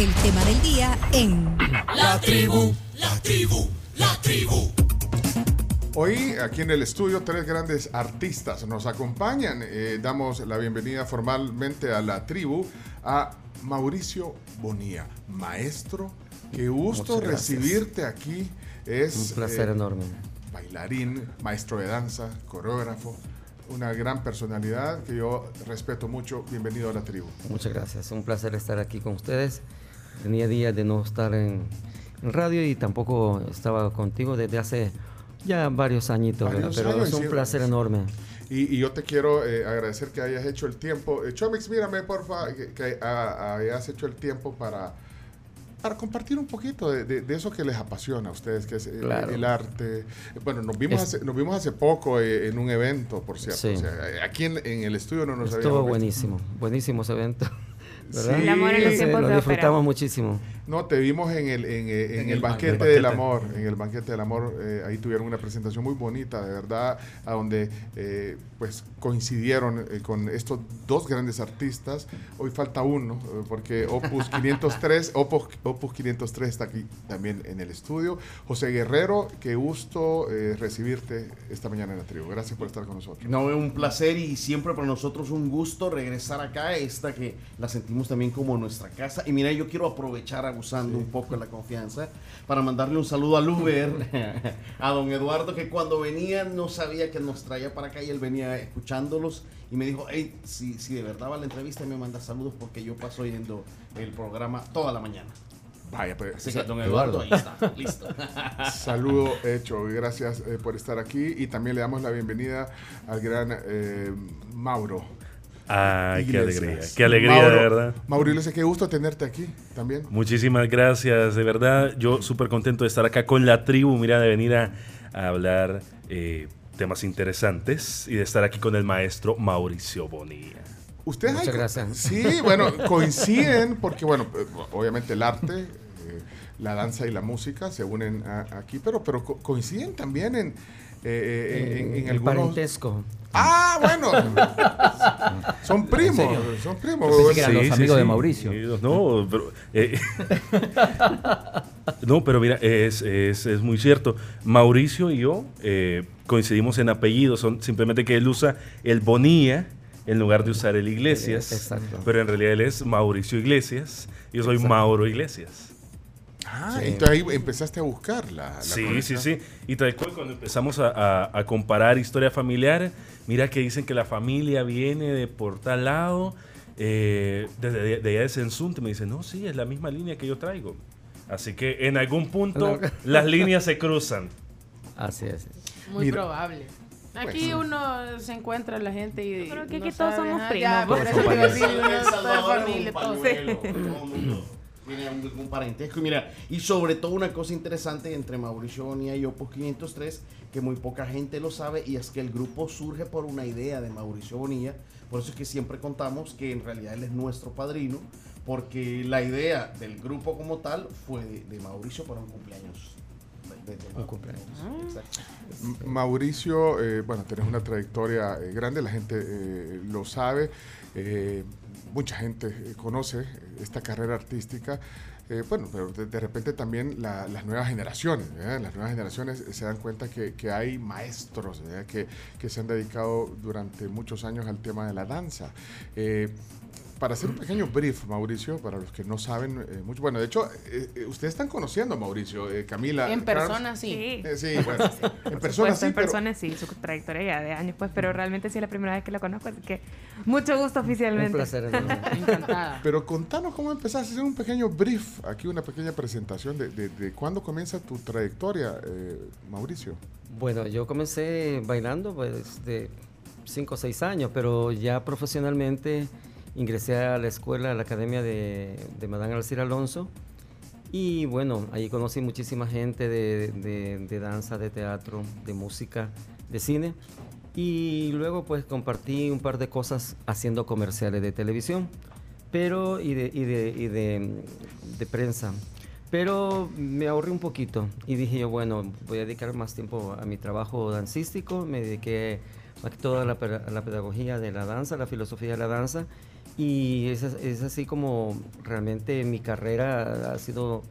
el tema del día en La tribu, la tribu, la tribu. Hoy aquí en el estudio tres grandes artistas nos acompañan. Eh, damos la bienvenida formalmente a la tribu a Mauricio Bonía, maestro. Qué gusto recibirte aquí. Es Un placer eh, enorme. bailarín, maestro de danza, coreógrafo, una gran personalidad que yo respeto mucho. Bienvenido a la tribu. Muchas gracias. Un placer estar aquí con ustedes. Tenía días de no estar en, en radio y tampoco estaba contigo desde hace ya varios añitos, pero años, es un sí. placer enorme. Y, y yo te quiero eh, agradecer que hayas hecho el tiempo. Eh, Chomix, mírame, porfa, que, que ha- hayas hecho el tiempo para, para compartir un poquito de, de- de eso que les apasiona a ustedes, que es eh, Claro. el arte. Bueno, nos vimos, Es- hace, nos vimos hace poco eh, en un evento, por cierto. Sí. O sea, eh, aquí en, en el estudio no nos Estuvo buenísimo, buenísimo ese evento. ¿Verdad? Sí. El amor en los Sí, tiempos lo disfrutamos muchísimo. No, te vimos en el, en, eh, en En el, el banquete, banquete. del amor, en el banquete del amor, eh, ahí tuvieron una presentación muy bonita, de verdad, a donde eh, pues coincidieron eh, con estos dos grandes artistas. Hoy falta uno, eh, porque Opus 503, Opus, Opus 503 está aquí también en el estudio. José Guerrero, qué gusto eh, recibirte esta mañana en la tribu. Gracias por estar con nosotros. No, un placer y siempre para nosotros un gusto regresar acá, esta que la sentimos también como nuestra casa. Y mira, yo quiero aprovechar abusando un poco de la confianza para mandarle un saludo al Uber, a don Eduardo, que cuando venía no sabía que nos traía para acá y él venía escuchándolos y me dijo, hey, si, si de verdad va la entrevista me manda saludos porque yo paso oyendo el programa toda la mañana. Vaya, pues, Así que don Eduardo, ahí está, listo. Saludo hecho gracias eh, por estar aquí y también le damos la bienvenida al gran eh, Mauro. Ay, qué alegría, qué alegría, Mauro, de verdad. Mauro Iglesias, qué gusto tenerte aquí también. Muchísimas gracias, de verdad. Yo súper contento de estar acá con la tribu, mira, de venir a, a hablar eh, temas interesantes y de estar aquí con el maestro Mauricio Bonilla. Ustedes Muchas hay- gracias. Sí, bueno, coinciden porque, bueno, eh, obviamente el arte, eh, la danza y la música se unen a- aquí, pero, pero co- coinciden también en, eh, eh, en, en el algunos... parentesco. Ah, bueno. son primos, ¿En son primos. Pensé que eran los amigos de Mauricio. No, pero, eh, no, pero mira, es, es- es muy cierto. Mauricio y yo eh, coincidimos en apellidos, son simplemente que él usa el Bonilla en lugar de usar el Iglesias. Eh, exacto. Pero en realidad él es Mauricio Iglesias. y Yo soy Exacto. Mauro Iglesias. Ah, Sí. entonces ahí empezaste a buscar la, la Sí, sí, conexión. sí. Y tal cual, cuando empezamos a, a- a comparar historia familiar, mira que dicen que la familia viene de por tal lado, eh, desde de, de allá de Sensunte. Me dicen, no, sí, es la misma línea que yo traigo. Así que en algún punto No. las líneas se cruzan. Así es. Muy Mira. probable. Aquí Pues, uno se encuentra la gente y. Yo creo que no aquí todos sabe, somos ah, primos, ya, por eso te familia, todo. todo tiene un, un parentesco. Y mira, y sobre todo una cosa interesante entre Mauricio Bonilla y Opus 503, que muy poca gente lo sabe, y es que el grupo surge por una idea de Mauricio Bonilla. Por eso es que siempre contamos que en realidad él es nuestro padrino, porque la idea del grupo como tal fue de, de Mauricio para un cumpleaños. Un Mauricio, eh, bueno, tenés una trayectoria eh, grande, la gente eh, lo sabe, eh, mucha gente eh, conoce esta carrera artística. eh, bueno, pero de, repente también la- las nuevas generaciones, las nuevas generaciones se dan cuenta que, hay maestros que se han dedicado durante muchos años al tema de la danza. Para hacer un pequeño brief, Mauricio, para los que no saben eh, mucho, bueno, de hecho, eh, eh, ustedes están conociendo a Mauricio, eh, Camila. En persona, sí. Sí. Eh, sí, bueno, en persona supuesto, sí, en pero- persona sí, su trayectoria ya de años, pues, pero realmente sí es la primera vez que lo conozco, así que mucho gusto oficialmente. Un placer. Encantada. Pero contanos cómo empezaste, hacer un pequeño brief, aquí una pequeña presentación de, de- de cuándo comienza tu trayectoria, eh, Mauricio. Bueno, yo comencé bailando pues de 5 o 6 años, pero ya profesionalmente ingresé a la escuela, a la academia de, de Madame Alcir Alonso. Y bueno, ahí conocí muchísima gente de, de- de danza, de teatro, de música, de cine. Y luego pues compartí un par de cosas haciendo comerciales de televisión pero y de, y de, y de, prensa. Pero me ahorré un poquito y dije yo, bueno, voy a dedicar más tiempo a mi trabajo dancístico. Me dediqué más que todo a la, la pedagogía de la danza, la filosofía de la danza. Y es, es así como realmente mi carrera ha sido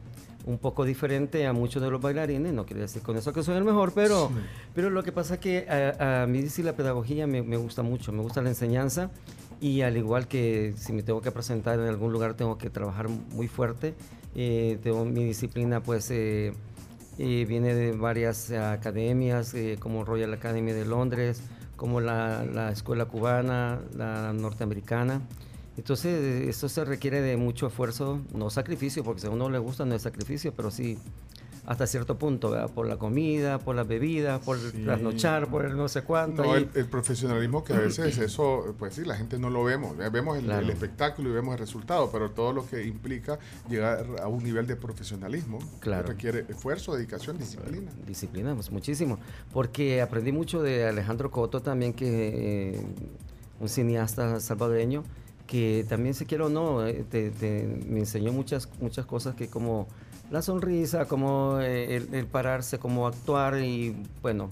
un poco diferente a muchos de los bailarines, no quiere decir con eso que soy el mejor, pero, pero lo que pasa es que a, a mí sí la pedagogía me, me gusta mucho, me gusta la enseñanza y al igual que si me tengo que presentar en algún lugar tengo que trabajar muy fuerte, eh, tengo mi disciplina pues eh, eh, viene de varias academias eh, como Royal Academy de Londres, como la, la Escuela Cubana, la norteamericana. Entonces, esto se requiere de mucho esfuerzo, no sacrificio, porque si a uno le gusta no es sacrificio, pero sí hasta cierto punto, ¿verdad? por la comida, por las bebidas, por Sí. trasnochar, por el no sé cuánto. No, y- el, el profesionalismo que a veces eso, pues sí, la gente no lo vemos. ¿eh? Vemos el, Claro. el espectáculo y vemos el resultado, pero todo lo que implica llegar a un nivel de profesionalismo Claro. requiere esfuerzo, dedicación, disciplina. Disciplina, pues, muchísimo. Porque aprendí mucho de Alejandro Coto también, que eh, un cineasta salvadoreño, que también se quiere o no, eh, te- te- me enseñó muchas, muchas cosas que como la sonrisa, como eh, el, el pararse, como actuar y bueno,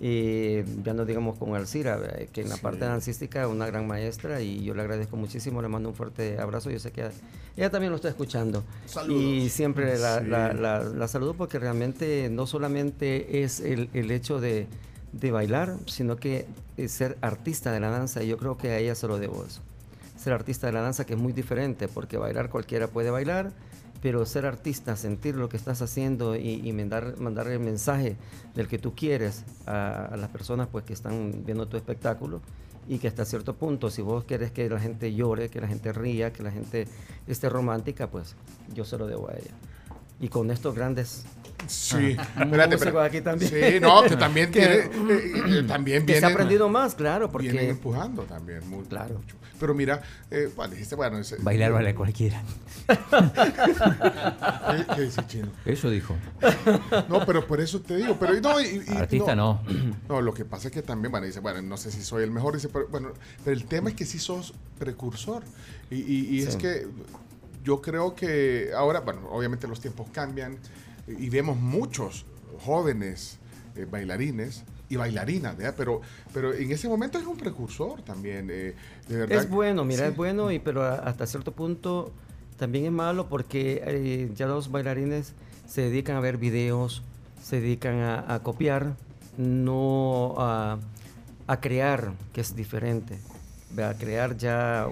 eh, ya no digamos con Alcira, ¿verdad? que en la Sí. parte dancística es una gran maestra y yo le agradezco muchísimo, le mando un fuerte abrazo, yo sé que ella, ella también lo está escuchando. Saludos. Y siempre la, Sí. la- la- la saludo porque realmente no solamente es el, el hecho de, de bailar, sino que es ser artista de la danza y yo creo que a ella se lo debo eso. Ser artista de la danza que es muy diferente porque bailar cualquiera puede bailar, pero ser artista, sentir lo que estás haciendo y, mandar, el mensaje del que tú quieres a, a las personas pues, que están viendo tu espectáculo y que hasta cierto punto, si vos querés que la gente llore, que la gente ría, que la gente esté romántica, pues yo se lo debo a ella. Y con estos grandes Sí, músicos aquí también. Sí, no, que también Que- tiene, eh, eh, también que se ha vienen- aprendido más, claro, porque vienen empujando también muy, Claro. mucho. Pero mira, eh, bueno, dijiste, bueno, Bailar vale cualquiera. ¿Qué, qué dice Chino? Eso dijo. No, pero por eso te digo, pero no, y- y- Artista no. No, lo que pasa es que también, bueno, dice, bueno, no sé si soy el mejor, dice, pero bueno, pero el tema es que sí sos precursor. Y, y- y es que yo creo que ahora, bueno, obviamente los tiempos cambian y vemos muchos jóvenes eh, bailarines y bailarinas, ¿verdad? Pero, pero en ese momento es un precursor también, eh, de verdad. Es bueno, mira, Sí. es bueno, y, pero hasta cierto punto también es malo porque eh, ya los bailarines se dedican a ver videos, se dedican a, a copiar, no a, a crear, que es diferente. A crear ya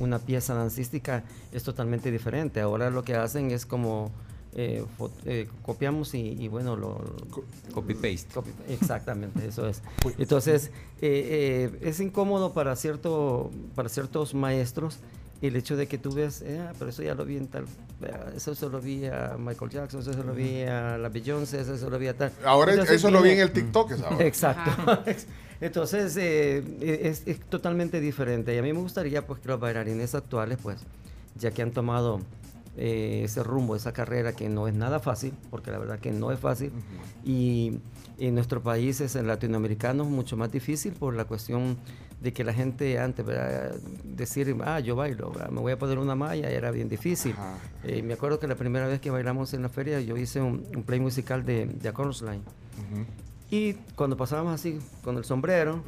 una pieza dancística es totalmente diferente. Ahora lo que hacen es como eh, eh, copiamos y, y bueno, lo, Copy paste. Copy- Exactamente, eso es. Entonces, eh, eh, es incómodo para, cierto, para ciertos maestros el hecho de que tú ves, eh, ah, pero eso ya lo vi en tal, vea, eso se lo vi a Michael Jackson, eso se lo vi a la Beyoncé, eso se lo vi a tal. Ahora Entonces eso lo vi en el TikTok, ahora. Exacto. Entonces, eh, es, es totalmente diferente. Y a mí me gustaría pues, que los bailarines actuales, pues, ya que han tomado eh, ese rumbo, esa carrera que no es nada fácil, porque la verdad que no es fácil, y en nuestros países en latinoamericanos mucho más difícil por la cuestión de que la gente antes, ¿verdad? decir, ah, yo bailo, ¿verdad? me voy a poner una malla, era bien difícil. Eh, me acuerdo que la primera vez que bailamos en la feria, yo hice un, un play musical de, de A Chorus Line. Ujú, Y cuando pasábamos así con el sombrero.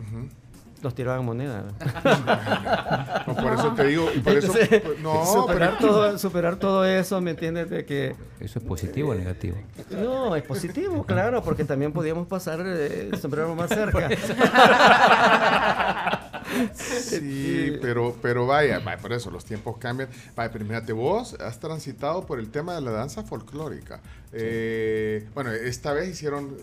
Nos tiraban moneda. No, por eso te digo, y por eso, Entonces, pues, no, superar, pero- todo, superar todo eso, ¿me entiendes? De que ¿Eso es positivo o negativo? no, es positivo, claro, porque también podíamos pasar eh, el sombrero más cerca. Sí, pero, pero vaya, vaya, por eso los tiempos cambian. Vaya, pero mírate, vos has transitado por el tema de la danza folclórica. Eh, bueno, esta vez hicieron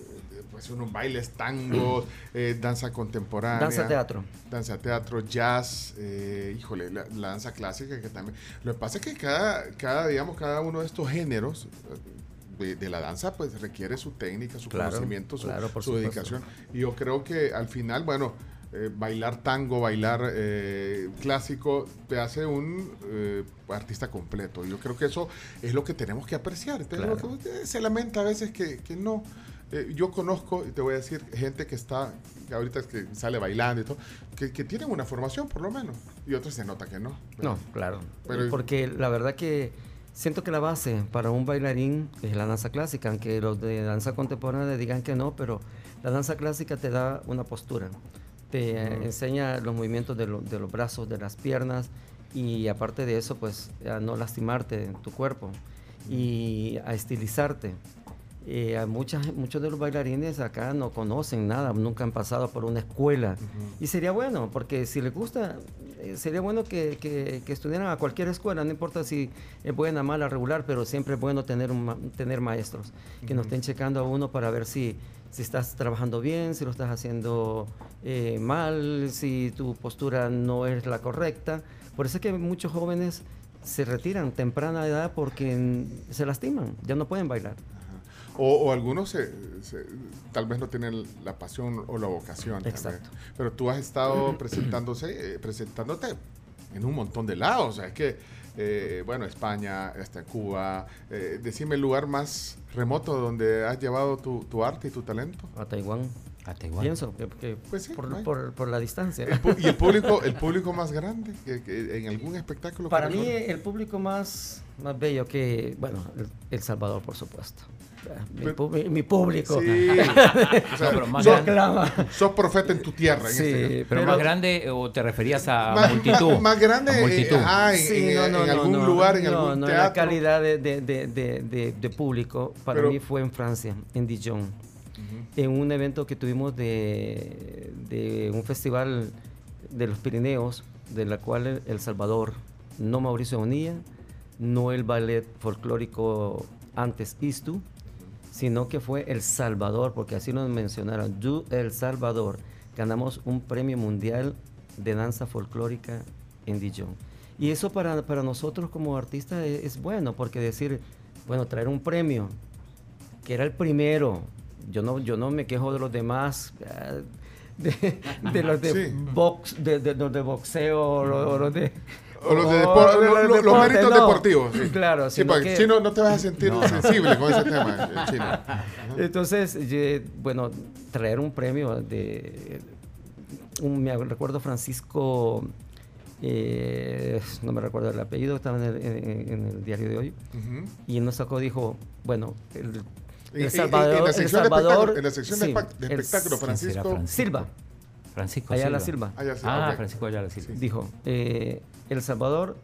pues unos bailes tangos, eh, danza contemporánea. Danza teatro. Danza teatro, jazz, eh, híjole, la, la danza clásica que también. Lo que pasa es que cada, cada digamos, cada uno de estos géneros eh, de, de la danza pues requiere su técnica, su Claro, conocimiento, su, claro, por su supuesto. dedicación. Y yo creo que al final, bueno, eh, bailar tango, bailar eh, clásico, te hace un eh, artista completo. Yo creo que eso es lo que tenemos que apreciar. Entonces, Claro. lo que, se lamenta a veces que, que no. Eh, yo conozco, y te voy a decir, gente que está, que ahorita es que sale bailando y todo, que, que tienen una formación por lo menos, y otros se nota que no. No, claro. Pero- Porque la verdad que siento que la base para un bailarín es la danza clásica, aunque los de danza contemporánea digan que no, pero la danza clásica te da una postura, te eh, enseña los movimientos de, lo- de los brazos, de las piernas, y aparte de eso, pues a no lastimarte en tu cuerpo y a estilizarte. Eh, muchas, muchos de los bailarines acá no conocen nada, nunca han pasado por una escuela. Y sería bueno, porque si les gusta, eh, sería bueno que, que- que estudiaran a cualquier escuela, no importa si es buena, mala, regular, pero siempre es bueno tener, un tener maestros que nos estén checando a uno para ver si, si estás trabajando bien, si lo estás haciendo eh, mal, si tu postura no es la correcta. Por eso es que muchos jóvenes se retiran temprana edad porque se lastiman, ya no pueden bailar. O, o algunos se- se- tal vez no tienen la pasión o la vocación. vez. Exacto. Pero tú has estado presentándose, eh, presentándote en un montón de lados. O sea, es que, eh, bueno, España, hasta Cuba. eh, decime el lugar más remoto donde has llevado tu, tu arte y tu talento. A Taiwán. A Taiwán. Pienso que, que Pues sí, por, hay. por- por la distancia. El y el público, el público más grande que, que en algún espectáculo. Para mí el público más, más bello que, bueno, el, El Salvador, por supuesto. Mi, Pero- pu- mi público. Sí. O sea, No, pero más sos, grande. sos profeta en tu tierra. En Sí, este. Pero, Pero- más grande o te referías a más, multitud. más- más grande A eh, en, Sí, en- no, no, en algún no, lugar, en no, algún no, teatro. La calidad de, de- de- de- de- de público para Pero- mí fue en Francia, en Dijon, en un evento que tuvimos de, de un festival de los Pirineos, de la cual El, El Salvador, no Mauricio Bonilla, no el ballet folclórico antes Istu, sino que fue El Salvador, porque así nos mencionaron, El Salvador. Ganamos un premio mundial de danza folclórica en Dijon. Y eso para, para nosotros como artistas es, es bueno, porque decir, bueno, traer un premio, que era el primero, yo no, yo no me quejo de los demás, ah, de, de los de, Sí. box, de, de los de boxeo, o los de... O los, de o los de méritos no. deportivos. sí. Claro, sí, porque que- chino no te vas a sentir sensible con ese tema, eh, chino. Entonces, bueno, traer un premio de. Un, me recuerdo Francisco. eh, no me recuerdo el apellido, estaba en el, en- en el diario de hoy. Ujú. Y él nos sacó, dijo: Bueno, el, el Salvador. en la El sección de Salvador espectáculo- en la sección de sí, de el espectáculo, S- ¿Quién será Francisco. Francisco? Silva, Francisco Ayala Silva. Silva. Ah, ya sé, Ah, ok. Francisco Ayala Silva. Dijo: eh, El Salvador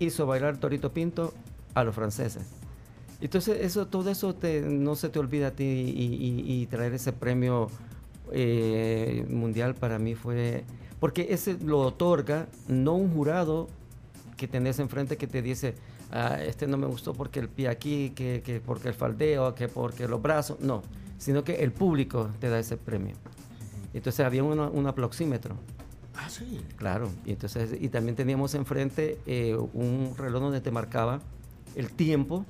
hizo bailar Torito Pinto a los franceses. Entonces, eso, todo eso te- no se te olvida a ti y, y- y traer ese premio eh, mundial para mí fue... Porque ese lo otorga no un jurado que tenés enfrente que te dice, "Ah, este no me gustó porque el pie aquí, que, que porque el faldeo, que porque los brazos, no, sino que el público te da ese premio. Entonces había una- un aploxímetro. Ah, sí. Claro, y entonces y también teníamos enfrente eh, un reloj donde te marcaba el tiempo.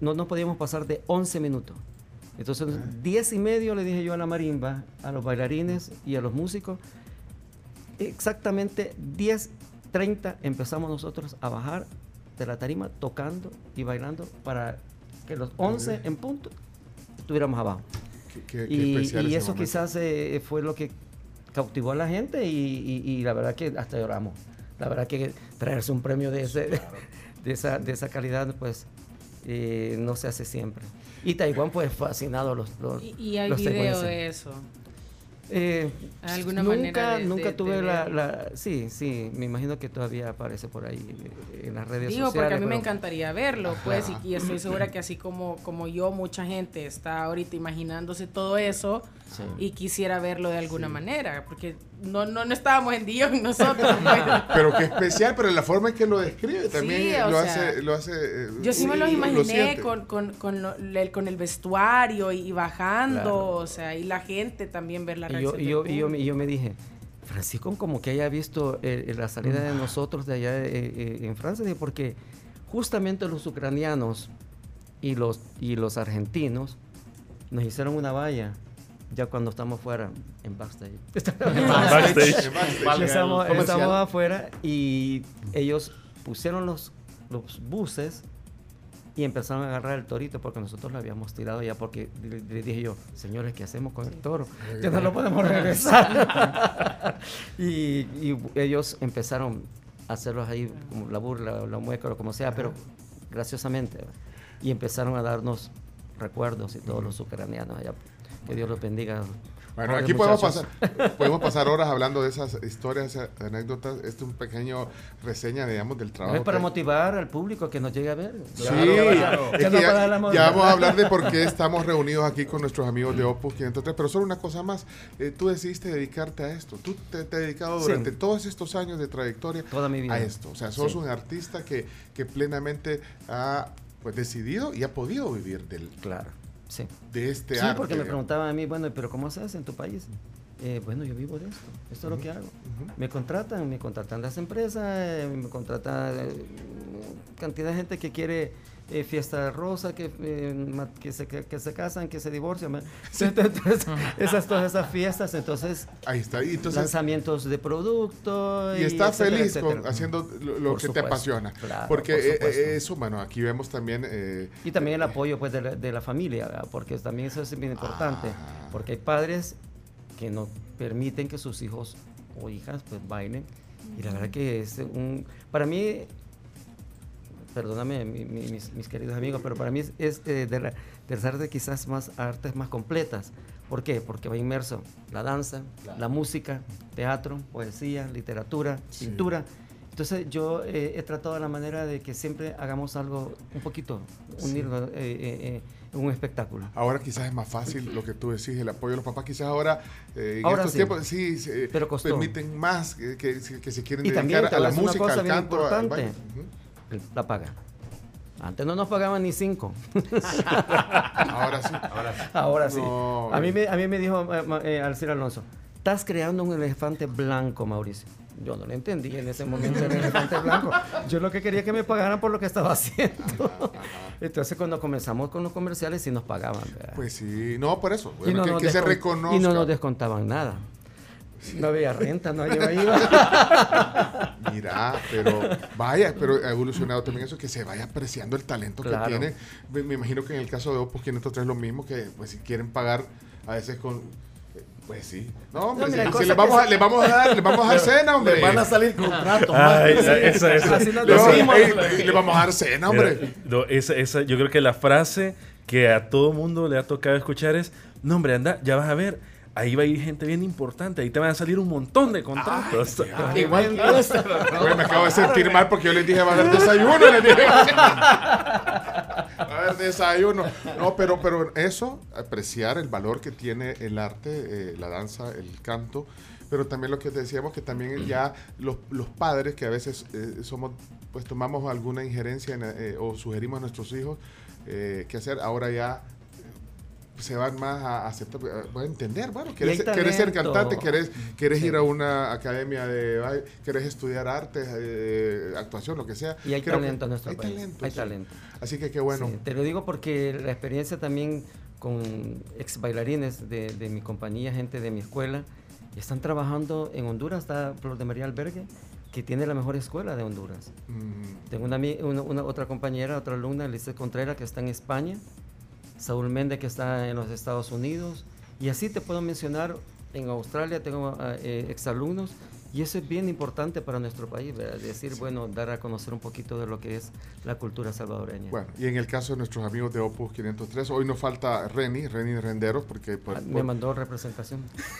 No nos podíamos pasar de 11 minutos. Entonces, 10 y medio le dije yo a la marimba, a los bailarines y a los músicos. Exactamente 10, 30 empezamos nosotros a bajar de la tarima tocando y bailando para que los 11 en punto estuviéramos abajo. Qué, qué- qué Y, eso momento. quizás eh, fue lo que cautivó a la gente y, y- y la verdad que hasta lloramos. La verdad que traerse un premio de, ese, de, esa, de esa calidad, pues eh, no se hace siempre. Y Taiwán, pues fascinado los, los, Y, y hay los video de eso. Eh, Alguna nunca, manera de- nunca de- tuve de la, la- Sí, sí, me imagino que todavía aparece por ahí eh, en las redes Digo, sociales. porque a mí me encantaría verlo, pues, y, y estoy segura que así como, como yo, mucha gente está ahorita imaginándose todo eso Sí. y quisiera verlo de alguna manera, porque no, no, no estábamos en Dion nosotros. pues. Pero qué especial, pero la forma en que lo describe también Sí, eh, lo, sea, hace, lo hace. eh, Yo sí me lo los imaginé con, con, con, lo- el, con el vestuario y, bajando, Claro. o sea, y la gente también ver la Y reacción. yo, y yo, y yo, me- público. y yo me dije, Francisco como que haya visto eh, la salida de nosotros de allá eh, eh, en Francia, porque justamente los ucranianos y los, y los argentinos nos hicieron una valla ya cuando estamos fuera en backstage. En backstage. Estamos, estamos afuera y ellos pusieron los, los buses y empezaron a agarrar el torito porque nosotros lo habíamos tirado ya porque le, le dije yo, señores, ¿qué hacemos con el toro? Que no lo podemos regresar. y, y ellos empezaron a hacerlos ahí como la burla, la mueca o como sea, pero graciosamente. Y empezaron a darnos recuerdos y todos los ucranianos allá. Que Dios los bendiga. Bueno, Pobre aquí podemos muchachos. pasar, podemos pasar horas hablando de esas historias, esas anécdotas. Este es un pequeño reseña, digamos, del trabajo. Es para motivar al público que nos llegue a ver. Sí, Ya no- es ya que no ya, vamos a hablar de por qué estamos reunidos aquí con nuestros amigos de Opus 503, pero solo una cosa más, eh, tú decidiste dedicarte a esto, tú te, te has dedicado Sí. durante todos estos años de trayectoria Toda mi vida. a esto, o sea, sos Sí. un artista que, que plenamente ha pues, decidido y ha podido vivir del, Claro, sí. de este Sí, arte. porque me preguntaban a mí, bueno, pero ¿cómo se hace en tu país? Eh, bueno, yo vivo de esto, esto es lo que hago. Me contratan, me contratan las empresas, eh, me contratan eh, cantidad de gente que quiere eh, fiesta rosa, que, eh, que, se, que, que se casan, que se divorcian. me- Entonces, esas, todas esas fiestas, entonces, Ahí está, y entonces... lanzamientos de producto. Y estás etcétera, feliz con- etcétera. haciendo lo, lo que te supuesto, apasiona. claro, Porque por eh, eh, eso, bueno, aquí vemos también... eh, Y también el apoyo pues, de, la, de la familia, ¿verdad? porque también eso es bien importante, Ah. porque hay padres que no permiten que sus hijos o hijas pues bailen, y la verdad que es un... Para mí, perdóname mi- mi- mis, mis queridos amigos, pero para mí es, es, eh, de, la- de las artes quizás más artes más completas. ¿Por qué? Porque va inmerso la danza, la música, teatro, poesía, literatura, Sí. pintura. Entonces yo eh, he tratado la manera de que siempre hagamos algo un poquito, unirlo eh, eh, eh, en un espectáculo. Ahora quizás es más fácil lo que tú decís, el apoyo de los papás. Quizás ahora, eh, en Ahora estos sí. tiempos, sí, Pero permiten más que, que, que se quieren Y dedicar a la música, al canto, al baile. Ujú. La paga. Antes no nos pagaban ni cinco. Ahora sí. Ahora sí. No, a, mí eh. me, a mí me dijo eh, eh, Alcir Alonso, estás creando un elefante blanco, Mauricio. Yo no lo entendí en ese momento el elefante blanco. Yo lo que quería que me pagaran por lo que estaba haciendo. Entonces cuando comenzamos con los comerciales sí nos pagaban. ¿verdad? Pues sí, no, por eso. Y Bueno, no que, nos que se descon- reconozca. Y no nos descontaban nada. No había renta, no había IVA. Mira, pero vaya, pero ha evolucionado también eso, que se vaya apreciando el talento Claro. que tiene. Me, me imagino que en el caso de Opus 503 es lo mismo, que pues si quieren pagar a veces con... eh, Pues sí. No, hombre, No, mira, si- si, le vamos, a, le vamos a dar, le vamos a dar cena, hombre. Le van a salir contratos. Ay, más. esa, esa. Así Le, vamos- decimos. ey, le vamos a dar cena, hombre. Mira, no, esa, esa- yo creo que la frase que a todo mundo le ha tocado escuchar es, no hombre, anda, ya vas a ver, ahí va a ir gente bien importante, ahí te van a salir un montón de contratos. Igual que me acabo de sentir mal porque yo les dije va a haber desayuno. Les dije. Va a haber desayuno. No, pero, pero eso, apreciar el valor que tiene el arte, eh, la danza, el canto. Pero también lo que decíamos, que también ya los, los padres que a veces eh, somos, pues tomamos alguna injerencia en, eh, o sugerimos a nuestros hijos eh, qué hacer, ahora ya se van más a aceptar, a, a entender, bueno, querés, hay querés ser cantante, querés Sí. ir a una academia de querés estudiar artes, eh, actuación, lo que sea. Y hay Creo talento en nuestro hay país. talento, hay sí. talento. Así que qué bueno. Sí, te lo digo porque la experiencia también con ex bailarines de, de mi compañía, gente de mi escuela, están trabajando en Honduras, está Flor de María Albergue, que tiene la mejor escuela de Honduras. Mm, Tengo una, una- una otra compañera, otra alumna, Elise Contreras, que está en España, Saúl Méndez, que está en los Estados Unidos, y así te puedo mencionar, en Australia tengo ah, eh, exalumnos, y eso es bien importante para nuestro país, ¿verdad? decir, bueno, dar a conocer un poquito de lo que es la cultura salvadoreña. Bueno, y en el caso de nuestros amigos de Opus 503, hoy nos falta Reni, Reni Renderos, porque... por- Ah, me por- mandó representación.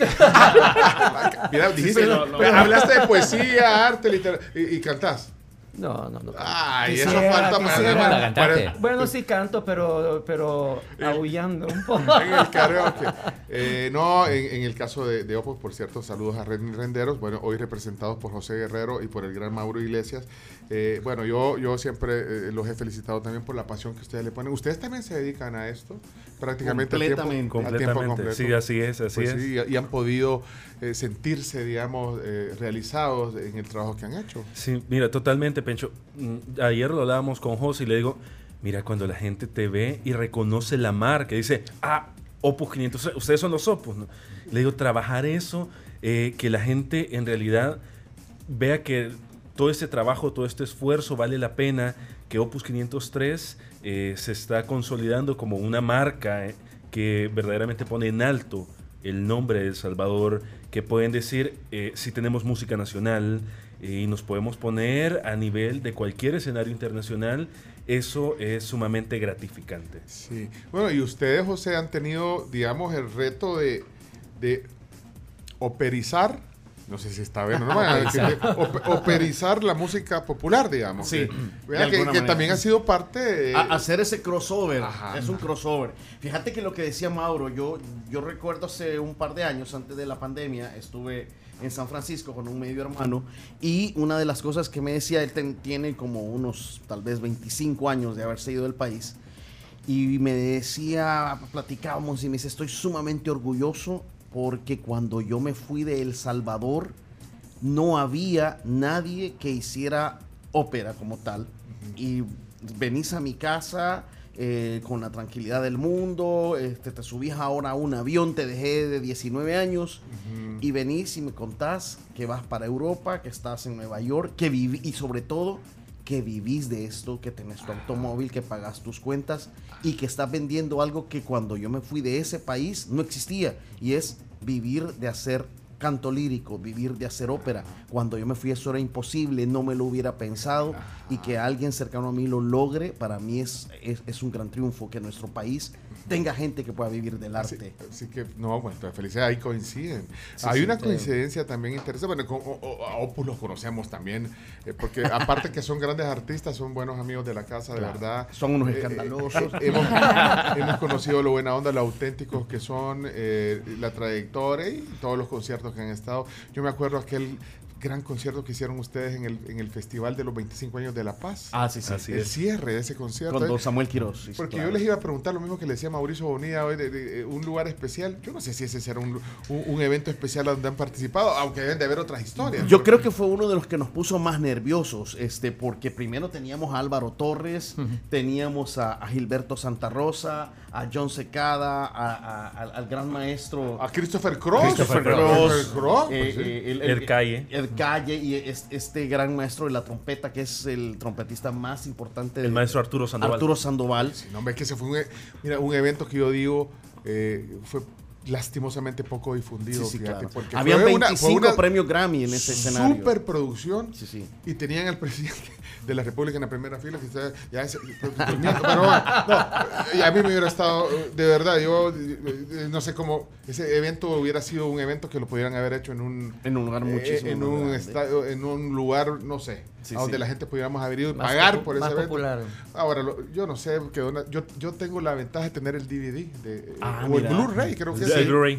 Mira, dijiste, Sí, no, no. hablaste de poesía, arte, literatura, y, y cantás. No, no, no. Ay, eso falta para, quisiera. para- La cantaste. para- Bueno, sí canto, pero, pero aullando un poco. en el karaoke. Eh, no, en, en el caso de, de Opus, por cierto, saludos a Renderos, bueno, hoy representados por José Guerrero y por el gran Mauro Iglesias. Eh, bueno, yo, yo siempre eh, los he felicitado también por la pasión que ustedes le ponen. ¿Ustedes también se dedican a esto? Prácticamente tiempo- Completamente. a tiempo completo. Sí, así es, así Pues es. sí, y, y han podido eh, sentirse, digamos, eh, realizados en el trabajo que han hecho. Sí, mira, totalmente, Pencho. Mm, Ayer lo hablábamos con José y le digo, mira, cuando la gente te ve y reconoce la marca, dice, ah, Opus 500, ustedes son los Opus. ¿no? Le digo, trabajar eso, eh, que la gente en realidad vea que todo este trabajo, todo este esfuerzo vale la pena, que Opus 503 eh, se está consolidando como una marca eh, que verdaderamente pone en alto el nombre de El Salvador, que pueden decir eh, si tenemos música nacional y nos podemos poner a nivel de cualquier escenario internacional, eso es sumamente gratificante. Sí. Bueno, y ustedes, José, han tenido, digamos, el reto de, de operizar, no sé si está bien o no, de operizar la música popular, digamos. Sí, que, de vea, que- también ha sido parte... eh, A- hacer ese crossover. Ajá. Es un crossover. Fíjate que lo que decía Mauro, yo, yo recuerdo hace un par de años, antes de la pandemia, estuve en San Francisco con un medio hermano y una de las cosas que me decía, él ten- tiene como unos tal vez 25 años de haberse ido del país y me decía, platicábamos y me dice, estoy sumamente orgulloso porque cuando yo me fui de El Salvador no había nadie que hiciera ópera como tal. Y venís a mi casa eh, con la tranquilidad del mundo, este, te subís ahora a un avión, te dejé de 19 años y venís y me contás que vas para Europa, que estás en Nueva York, que viví y sobre todo que vivís de esto, que tenés tu automóvil, que pagas tus cuentas y que estás vendiendo algo que cuando yo me fui de ese país no existía y es vivir de hacer canto lírico, vivir de hacer ópera. Cuando yo me fui eso era imposible, no me lo hubiera pensado y que alguien cercano a mí lo logre, para mí es, es, es un gran triunfo que nuestro país tenga gente que pueda vivir del Así, arte. así que, no, bueno, felicidades, ahí coinciden. Sí, Hay sí, una coincidencia también interesante. Bueno, con, o- o- a Opus los conocemos también, eh, porque aparte que son grandes artistas, son buenos amigos de la casa, de Claro. verdad. Son unos Eh, escandalosos. eh, hemos, hemos conocido lo buena onda, lo auténticos que son, eh, la trayectoria y todos los conciertos que han estado. Yo me acuerdo aquel gran concierto que hicieron ustedes en el, en el Festival de los 25 años de La Paz. Ah, sí, sí. Así el es. cierre de ese concierto. Con don Samuel Quiroz. Porque claro. yo les iba a preguntar lo mismo que le decía Mauricio Bonilla hoy, de, de- de un lugar especial. Yo no sé si ese será un, un- un evento especial donde han participado, aunque deben de haber otras historias. Yo creo que fue uno de los que nos puso más nerviosos, este, porque primero teníamos a Álvaro Torres, teníamos a, a Gilberto Santa Rosa, a John Secada, a- a- al, al gran maestro A Christopher Cross. Christopher Cross, eh, pues sí. eh, el, El Calle. el Calle y es- este gran maestro de la trompeta que es el trompetista más importante El de- maestro Arturo Sandoval. Arturo Sandoval. Sí, no, hombre, es que ese fue un, mira, un evento que yo digo eh, fue lastimosamente poco difundido. Sí, sí, fíjate, claro. porque Habían fue una- 25 fue una premios Grammy en ese escenario. Superproducción. Sí, sí. Y tenían al presidente de la República en la primera fila, está- ya es- durmiendo, pero bueno, no, y a mí me hubiera estado, de verdad, yo eh, no sé cómo, ese evento hubiera sido un evento que lo pudieran haber hecho en un, En un lugar eh, muchísimo en un grande. estadio, en un lugar, no sé, Sí, a donde sí. la gente pudiéramos haber ido y Más pagar por ese evento. popular. Ahora, lo- yo no sé, que una- yo, yo tengo la ventaja de tener el DVD, de, Ah, o el. Blu-ray, creo que El es. Blu-ray.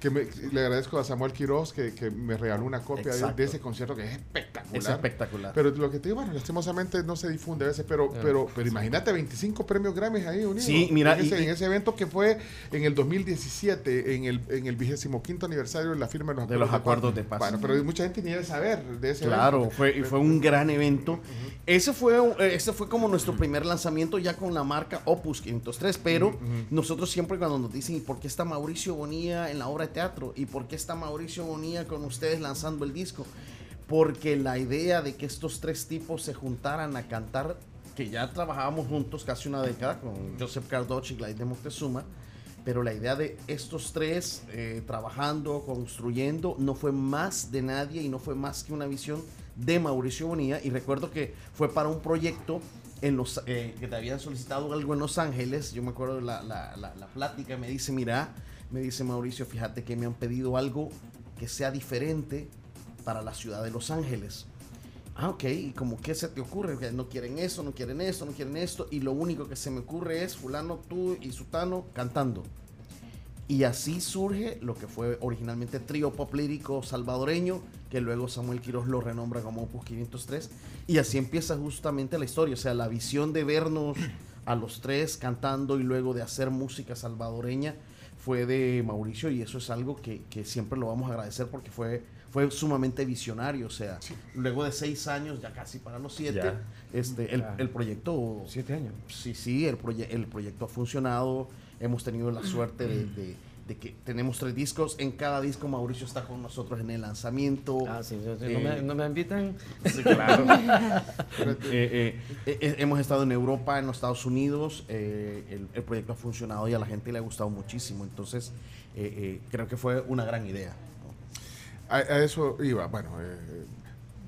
Que me- le agradezco a Samuel Quiroz que, que me regaló una copia de, de ese concierto que es espectacular. Es espectacular. Pero lo que te digo, bueno, lastimosamente no se difunde a veces, pero, pero, pero imagínate 25 premios Grammys ahí unidos. Sí, mira, En ese, y- en ese evento que fue en el 2017, en el, en el 25 aniversario de la firma de los De los acuerdos de paz. Bueno, pero mucha gente ni debe saber de ese Claro, evento. fue, y fue un gran evento. Ese fue, ese fue como nuestro primer lanzamiento ya con la marca Opus 503, pero nosotros siempre cuando nos dicen, ¿y por qué está Mauricio Bonilla en la obra teatro? ¿Y por qué está Mauricio Bonilla con ustedes lanzando el disco? Porque la idea de que estos tres tipos se juntaran a cantar, que ya trabajábamos juntos casi una década con Joseph Cardoche y Gladys de Moctezuma, pero la idea de estos tres eh, trabajando, construyendo, no fue más de nadie y no fue más que una visión de Mauricio Bonilla. Y recuerdo que fue para un proyecto en los, eh, que te habían solicitado algo en Los Ángeles. Yo me acuerdo de la, la, la, la plática, me dice, mira, me dice Mauricio, fíjate que me han pedido algo que sea diferente para la ciudad de Los Ángeles. Ah, ok, ¿y como qué se te ocurre? Que no quieren eso, no quieren esto, no quieren esto, y lo único que se me ocurre es fulano, tú y sutano cantando. Y así surge lo que fue originalmente Trío Pop Lírico Salvadoreño, que luego Samuel Quiroz lo renombra como Opus 503, y así empieza justamente la historia, o sea, la visión de vernos a los tres cantando y luego de hacer música salvadoreña fue de Mauricio y eso es algo que, que siempre lo vamos a agradecer porque fue, fue sumamente visionario, o sea, luego de seis años, ya casi para los siete, Ya. este, el, el proyecto... Siete años. Sí, sí, el, proye- el proyecto ha funcionado, hemos tenido la suerte de, de- de que tenemos tres discos, en cada disco Mauricio está con nosotros en el lanzamiento. Ah, sí, Eh, no, me, no me invitan. Sí, claro. Eh, eh, eh, eh, hemos estado en Europa, en los Estados Unidos. eh, el, el proyecto ha funcionado y a la gente le ha gustado muchísimo. Entonces, eh, eh, creo que fue una gran idea. ¿no? A, a eso iba. Bueno, eh,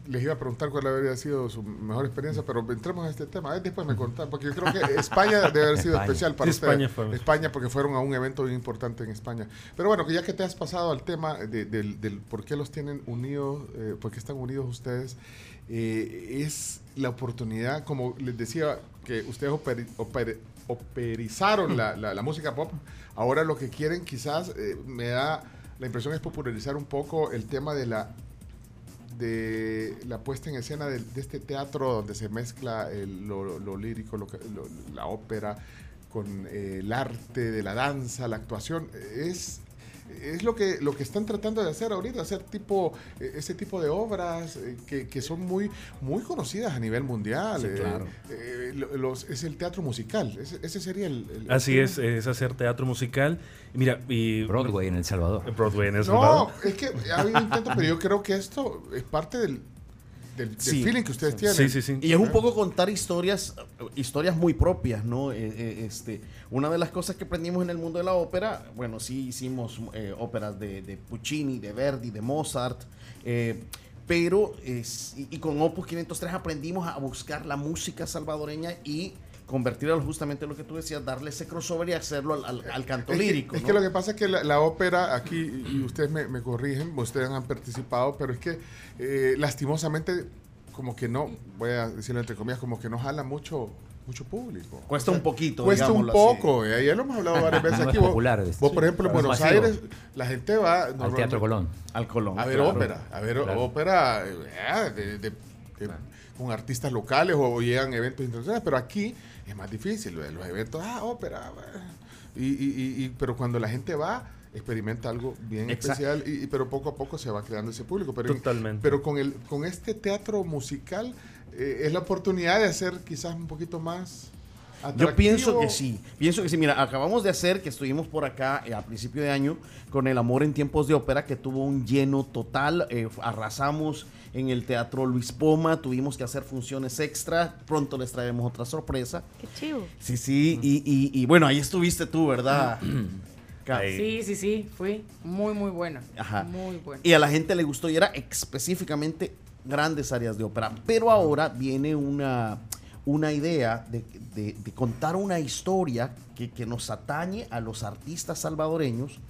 les iba a preguntar cuál habría sido su mejor experiencia, pero entremos en este tema. Ahí después me contan, porque yo creo que España debe haber sido España. especial para Sí, ustedes. España fue. España, porque fueron a un evento bien importante en España. Pero bueno, que ya que te has pasado al tema de- del, del por qué los tienen unidos, eh, por qué están unidos ustedes, eh, es la oportunidad, como les decía, que ustedes operi- operi- operizaron la, la- la música pop. Ahora lo que quieren quizás, eh, me da la impresión es popularizar un poco el tema de la de la puesta en escena de, de este teatro donde se mezcla el- lo, lo lírico, lo lo- la ópera, con eh, el arte de la danza, la actuación. Es, es lo que, lo que están tratando de hacer ahorita, hacer tipo, eh, ese tipo de obras eh, que, que son muy, muy conocidas a nivel mundial. Sí, eh, claro. eh, los- es el teatro musical, ese, ese sería el... el- Así es, es hacer teatro musical. Mira, y Broadway en El Salvador. Broadway en El No, Salvador. es que ha habido intentos, pero yo creo que esto es parte del, del, del Sí. feeling que ustedes tienen. Sí, sí, sí. Y es un poco contar historias, historias muy propias, ¿no? Eh, eh, este, una de las cosas que aprendimos en el mundo de la ópera, bueno, sí hicimos eh, óperas de, de Puccini, de Verdi, de Mozart, eh, pero y con Opus 503 aprendimos a buscar la música salvadoreña y convertirlo justamente lo que tú decías, darle ese crossover y hacerlo al, al- al canto Es que- lírico. Es ¿no? que lo que pasa es que la, la ópera, aquí, y ustedes me, me corrigen, ustedes han participado, pero es que eh, lastimosamente, como que no, voy a decirlo entre comillas, como que no jala mucho, mucho público. Cuesta un poquito, Cuesta un digámoslo así. poco, eh, ya lo hemos hablado varias veces No aquí. Vos- popular, es- vos, por ejemplo, en Buenos masivo. Aires, la gente va Al normalmente Teatro Colón. Al Colón. a ver claro. ópera, a ver Claro. ópera eh, de- de- de- con artistas locales o, llegan eventos internacionales, pero aquí es más difícil, los eventos, ah, ópera, y, y- y- pero cuando la gente va, experimenta algo bien Exacto. especial, y, pero poco a poco se va creando ese público. Pero, Totalmente. pero con, el, con este teatro musical eh, es la oportunidad de hacer quizás un poquito más... Yo pienso atractivo. que sí, pienso que sí. Mira, acabamos de hacer que estuvimos por acá eh, a principio de año con El Amor en Tiempos de Ópera, que tuvo un lleno total. eh, arrasamos en el Teatro Luis Poma, tuvimos que hacer funciones extra. Pronto les traemos otra sorpresa. Qué chivo. Sí, sí, y, y- y bueno, ahí estuviste tú, ¿verdad? Sí, sí, sí, fui muy, muy bueno. Ajá. Muy bueno. Y a la gente le gustó y era específicamente grandes áreas de ópera. Pero ahora viene una, una idea de, de- de contar una historia que, que nos atañe a los artistas salvadoreños.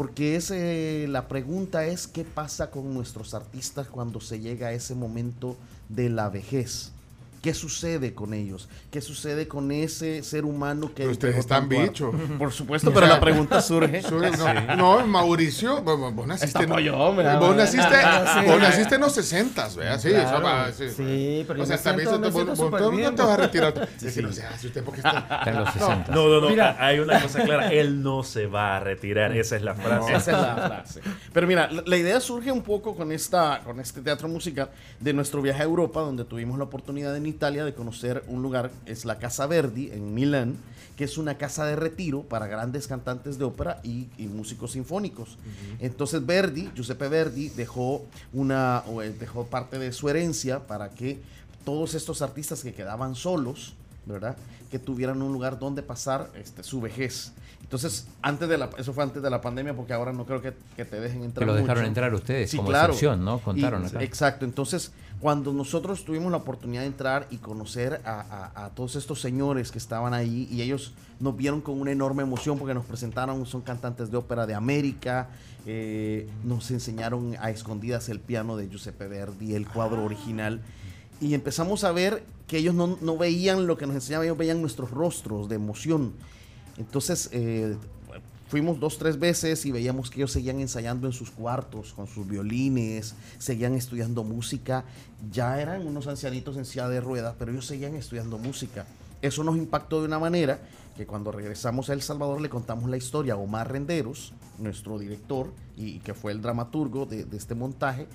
Porque es, eh, la pregunta es qué pasa con nuestros artistas cuando se llega a ese momento de la vejez. ¿Qué sucede con ellos? ¿Qué sucede con ese ser humano que... Ustedes están bichos. Por supuesto, pero la pregunta surge. Sube- No, no, Mauricio, vos, naciste, Está no- pollón, ¿verdad? vos naciste, Sí. vos naciste en los 60, ¿verdad? Sí, Claro. eso va, sí. Sí, pero o yo sea, también vos- vos- vos no bien, te vas a retirar. Que no se hace usted porque está... Está en los 60. No, no, no. Mira. Hay una cosa clara. Él no se va a retirar. Esa es la frase. Esa es la frase. Pero mira, la, la idea surge un poco con, esta, con este teatro musical de nuestro viaje a Europa, donde tuvimos la oportunidad en Italia de conocer un lugar, es la Casa Verdi en Milán, que es una casa de retiro para grandes cantantes de ópera y, y músicos sinfónicos. Entonces Verdi, Giuseppe Verdi, dejó, una, eh, dejó parte de su herencia para que todos estos artistas que quedaban solos, ¿verdad? Que tuvieran un lugar donde pasar este, su vejez. Entonces, antes de la, eso fue antes de la pandemia, porque ahora no creo que, que te dejen entrar. Que lo dejaron mucho. entrar ustedes Sí, como claro. excepción, ¿no? Contaron Y- acá. Exacto. Entonces, cuando nosotros tuvimos la oportunidad de entrar y conocer a, a- a todos estos señores que estaban ahí, y ellos nos vieron con una enorme emoción porque nos presentaron, son cantantes de ópera de América, eh, nos enseñaron a escondidas el piano de Giuseppe Verdi, el cuadro original. Y empezamos a ver que ellos no, no veían lo que nos enseñaban, ellos veían nuestros rostros de emoción. Entonces, eh, fuimos dos, tres veces y veíamos que ellos seguían ensayando en sus cuartos con sus violines, seguían estudiando música. Ya eran unos ancianitos en silla de ruedas, pero ellos seguían estudiando música. Eso nos impactó de una manera que cuando regresamos a El Salvador le contamos la historia a Omar Renderos, nuestro director y que fue el dramaturgo de, este montaje,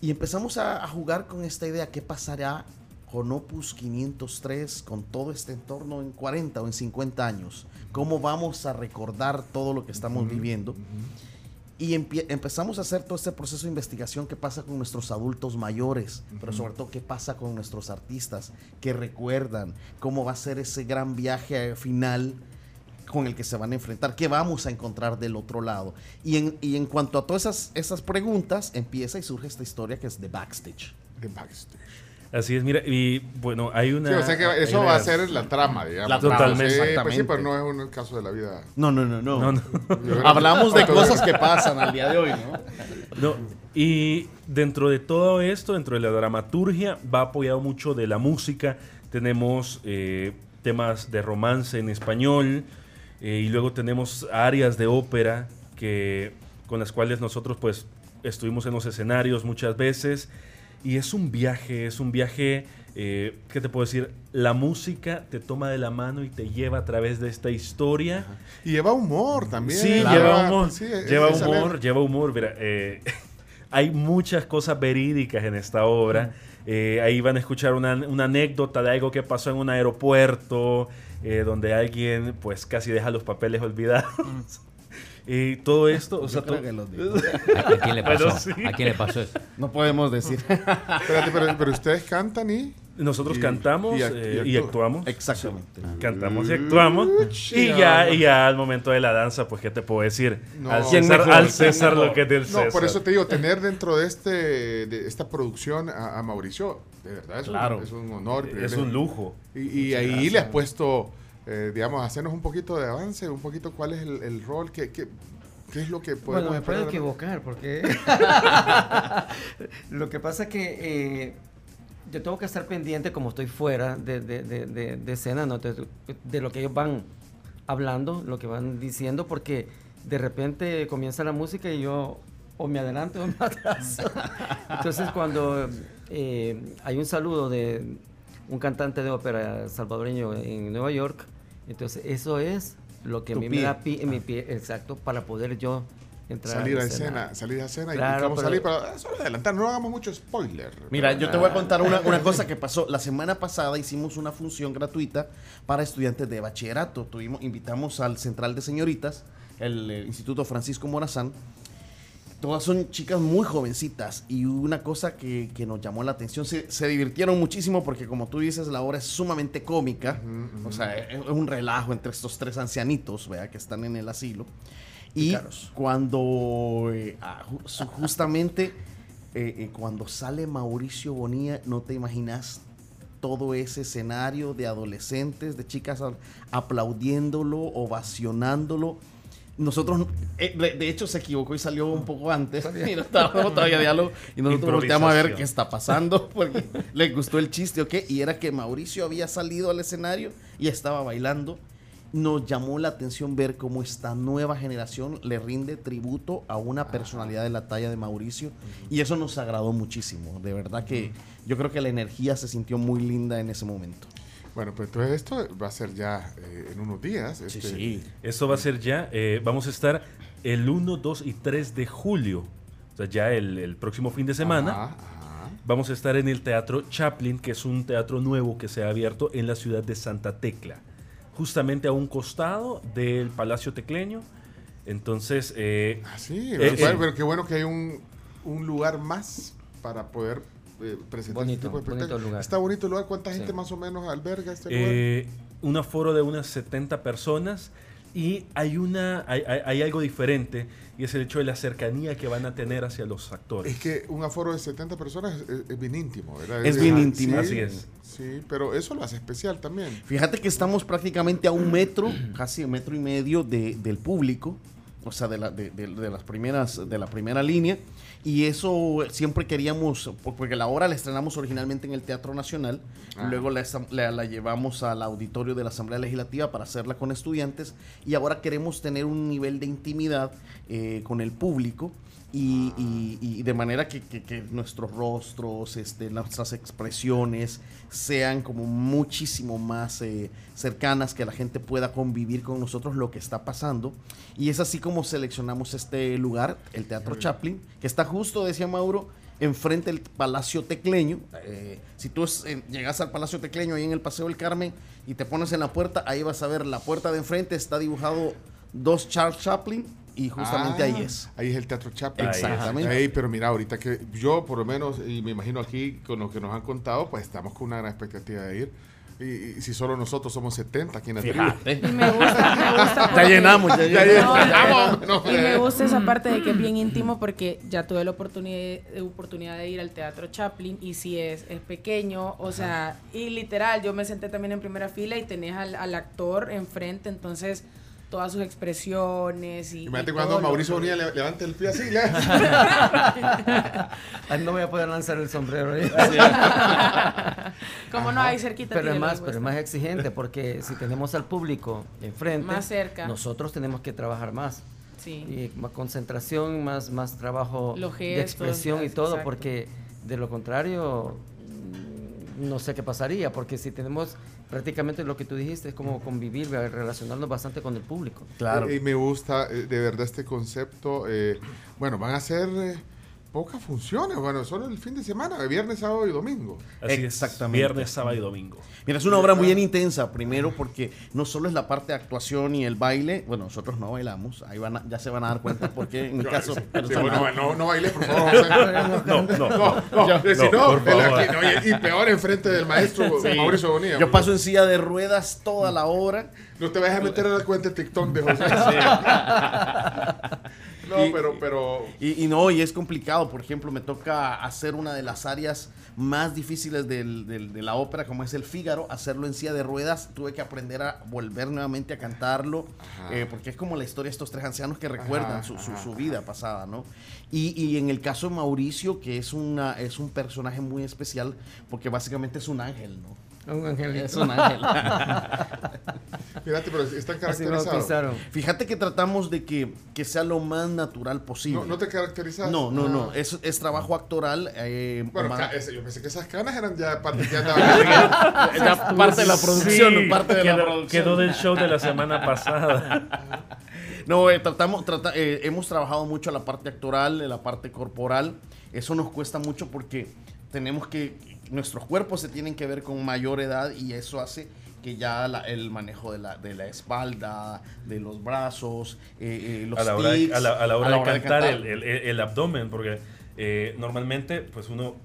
y empezamos a, a jugar con esta idea, ¿qué pasará con Opus 503, con todo este entorno en 40 o en 50 años? ¿Cómo vamos a recordar todo lo que estamos viviendo? Y empie- empezamos a hacer todo este proceso de investigación que pasa con nuestros adultos mayores, pero sobre todo qué pasa con nuestros artistas, que recuerdan cómo va a ser ese gran viaje final con el que se van a enfrentar, qué vamos a encontrar del otro lado. Y en, y en cuanto a todas esas, esas preguntas, empieza y surge esta historia que es de backstage. de backstage. Así es, mira, y bueno, hay una... Sí, o sea que eso va a ser la trama, digamos. La trama, Totalmente. Sí, pues sí, pero no es un caso de la vida. No, no, no, no. Hablamos de cosas que pasan al día de hoy, ¿no? No, y dentro de todo esto, dentro de la dramaturgia, va apoyado mucho de la música. Tenemos eh, temas de romance en español eh, y luego tenemos áreas de ópera que, con las cuales nosotros pues estuvimos en los escenarios muchas veces. Y es un viaje, es un viaje, eh, ¿qué te puedo decir? La música te toma de la mano y te lleva a través de esta historia. Y lleva humor también. Sí, lleva humor. Sí, es- lleva es humor, lleva humor. Mira, eh, hay muchas cosas verídicas en esta obra. Eh, ahí van a escuchar una, una anécdota de algo que pasó en un aeropuerto, eh, donde alguien pues casi deja los papeles olvidados. y todo esto, o sea, creo to- que los digo. ¿A quién le pasó? Bueno, sí. ¿A quién le pasó eso? No podemos decir. Espérate, pero, pero ustedes cantan y. nosotros Y- cantamos y act- eh, y y, actúan. actuamos. Exactamente. Cantamos y actuamos. Y ya, y ya al momento de la danza, pues, ¿qué te puedo decir? No. al ¿Quién César, mejor? al ¿Quién César mejor? lo que es del César. No, por eso te digo, tener dentro de este de esta producción a, a Mauricio, de verdad es, Claro. un, es un honor. es un lujo. Y, y ahí le has puesto, eh, digamos, hacernos un poquito de avance, un poquito cuál es el, el rol, qué, qué, qué es lo que podemos Bueno, me puedo equivocar porque lo que pasa es que eh, yo tengo que estar pendiente como estoy fuera de, de, de, de- escena, ¿no? de, de lo que ellos van hablando, lo que van diciendo, porque de repente comienza la música y yo o me adelanto o me atraso. Entonces cuando eh, hay un saludo de un cantante de ópera salvadoreño en Nueva York, entonces eso es lo que a Tu mí pie. me da pie, en mi pie, exacto, para poder yo entrar Salir a en escena, salir a escena y vamos a salir para solo adelantar, no hagamos mucho spoiler. Mira, yo te voy a contar una, una cosa que pasó. La semana pasada hicimos una función gratuita para estudiantes de bachillerato. Tuvimos, invitamos al Central de Señoritas, el, Instituto Francisco Morazán. Todas son chicas muy jovencitas y una cosa que, que nos llamó la atención, se, se divirtieron muchísimo porque como tú dices, la obra es sumamente cómica, o sea, es, es un relajo entre estos tres ancianitos, ¿verdad? que están en el asilo. Y cuando eh, ah, ju- justamente eh, eh, cuando sale Mauricio Bonilla, no te imaginas todo ese escenario de adolescentes, de chicas aplaudiéndolo, ovacionándolo. Nosotros, eh, de, hecho, se equivocó y salió un poco antes. Y no estábamos todavía diálogo. Y nosotros volteamos a ver qué está pasando. Porque le gustó el chiste o qué. Y era que Mauricio había salido al escenario y estaba bailando. Nos llamó la atención ver cómo esta nueva generación le rinde tributo a una personalidad de la talla de Mauricio. Y eso nos agradó muchísimo. De verdad que yo creo que la energía se sintió muy linda en ese momento. Bueno, pues entonces esto va a ser ya eh, en unos días. este, Esto va a ser ya, eh, vamos a estar el 1, 2 y 3 de julio, o sea, ya el, el próximo fin de semana. Ajá, ajá. Vamos a estar en el Teatro Chaplin, que es un teatro nuevo que se ha abierto en la ciudad de Santa Tecla, justamente a un costado del Palacio Tecleño. Entonces, eh, Ah, sí, Eh, pero, eh. bueno, pero qué bueno que hay un, un lugar más para poder eh, presentar Bonito, este tipo de bonito lugar. Está bonito el lugar. ¿Cuánta Sí. gente más o menos alberga este lugar? eh, un aforo de unas 70 personas y hay, una, hay, hay- hay algo diferente y es el hecho de la cercanía que van a tener hacia los actores. Es que un aforo de 70 personas es, es- es bien íntimo, ¿verdad? Es bien ah, íntimo. sí, Así es. Sí, pero eso lo hace especial también. Fíjate que estamos prácticamente a un metro, casi un metro y medio de- del público, o sea, de, la, de, de- de las primeras, de la primera línea. Y eso siempre queríamos, por- porque la obra la estrenamos originalmente en el Teatro Nacional, Ah. luego la, la- la llevamos al auditorio de la Asamblea Legislativa para hacerla con estudiantes y ahora queremos tener un nivel de intimidad eh, con el público y, y- y de manera que, que- que nuestros rostros, este, nuestras expresiones sean como muchísimo más eh, cercanas, que la gente pueda convivir con nosotros lo que está pasando. Y es así como seleccionamos este lugar, el Teatro Chaplin, que está justo, decía Mauro, enfrente del Palacio Tecleño. Eh, si tú es- eh, llegas al Palacio Tecleño ahí en el Paseo del Carmen y te pones en la puerta, ahí vas a ver la puerta de enfrente, está dibujado dos Charles Chaplin y justamente Ah, ahí es. Ahí es el Teatro es. Exactamente. Ahí, pero mira, ahorita que yo, por lo menos, y me imagino aquí con lo que nos han contado, pues estamos con una gran expectativa de ir. Y, y si solo nosotros somos 70 aquí en la. Fíjate. Y me gusta, me gusta Ya llenamos, ya Ya llenamos. llenamos. No, No, y me gusta esa parte de que es bien íntimo porque ya tuve la oportunidad, oportunidad de ir al Teatro Chaplin y si es, es pequeño, o sea, y literal, yo me senté también en primera fila y tenés al, al actor enfrente, entonces todas sus expresiones y... Imagínate y cuando Mauricio Bonilla le- levante el pie así. le- no voy a poder lanzar el sombrero. ¿eh? Como no hay cerquita. Pero es más, pero es más exigente porque si tenemos al público enfrente, Más cerca. nosotros tenemos que trabajar más. Sí. Y más concentración, más, más trabajo Los de expresión y todo, exacto. porque de lo contrario no sé qué pasaría, porque si tenemos prácticamente lo que tú dijiste, es como convivir, relacionarnos bastante con el público. Claro. Y, me gusta eh, de verdad este concepto. eh, bueno, van a ser eh, pocas funciones. Bueno, solo el fin de semana, de viernes, sábado y domingo. Así Exactamente. es. Viernes, sábado y domingo. Mira, es una obra muy bien intensa, primero porque no solo es la parte de actuación y el baile, bueno, nosotros no bailamos, ahí van a- ya se van a dar cuenta porque en mi caso Sí, personal- no, no bailes, por favor. José. No, no, No, no, si no, no, aquí, no, y, y peor enfrente del maestro Mauricio Bonilla. yo paso en silla de ruedas toda la hora. No te vayas a meter en la cuenta de TikTok de José. no, Y- pero, pero Y, y no, y es complicado. Por ejemplo, me toca hacer una de las áreas más difíciles del- del- de la ópera, como es el Fígaro, hacerlo en silla de ruedas. Tuve que aprender a volver nuevamente a cantarlo, eh, porque es como la historia de estos tres ancianos que recuerdan Ajá, su, su- ajá, su vida pasada, ¿no? Y, y en el caso de Mauricio, que es, una, es un personaje muy especial, porque básicamente es un ángel, ¿no? Un angelito. Es un ángel. fíjate, pero están caracterizados. Fíjate que tratamos de que, que sea lo más natural posible. No, no te caracterizas. No, no, no. Ah. Es, es trabajo actoral. eh, Bueno, ma- ca- ese- yo pensé que esas canas eran ya parte ya de la producción, Sí, parte de la quedó, producción. quedó del show de la semana pasada. No, eh, tratamos, trata- eh, hemos trabajado mucho la parte actoral, la parte corporal. Eso nos cuesta mucho porque tenemos que, nuestros cuerpos se tienen que ver con mayor edad y eso hace que ya la- el manejo de la, de la espalda, de los brazos, eh, eh, los a la hora, de, tics, a la- a la hora de cantar, cantar. El, el- el abdomen, porque eh, normalmente pues uno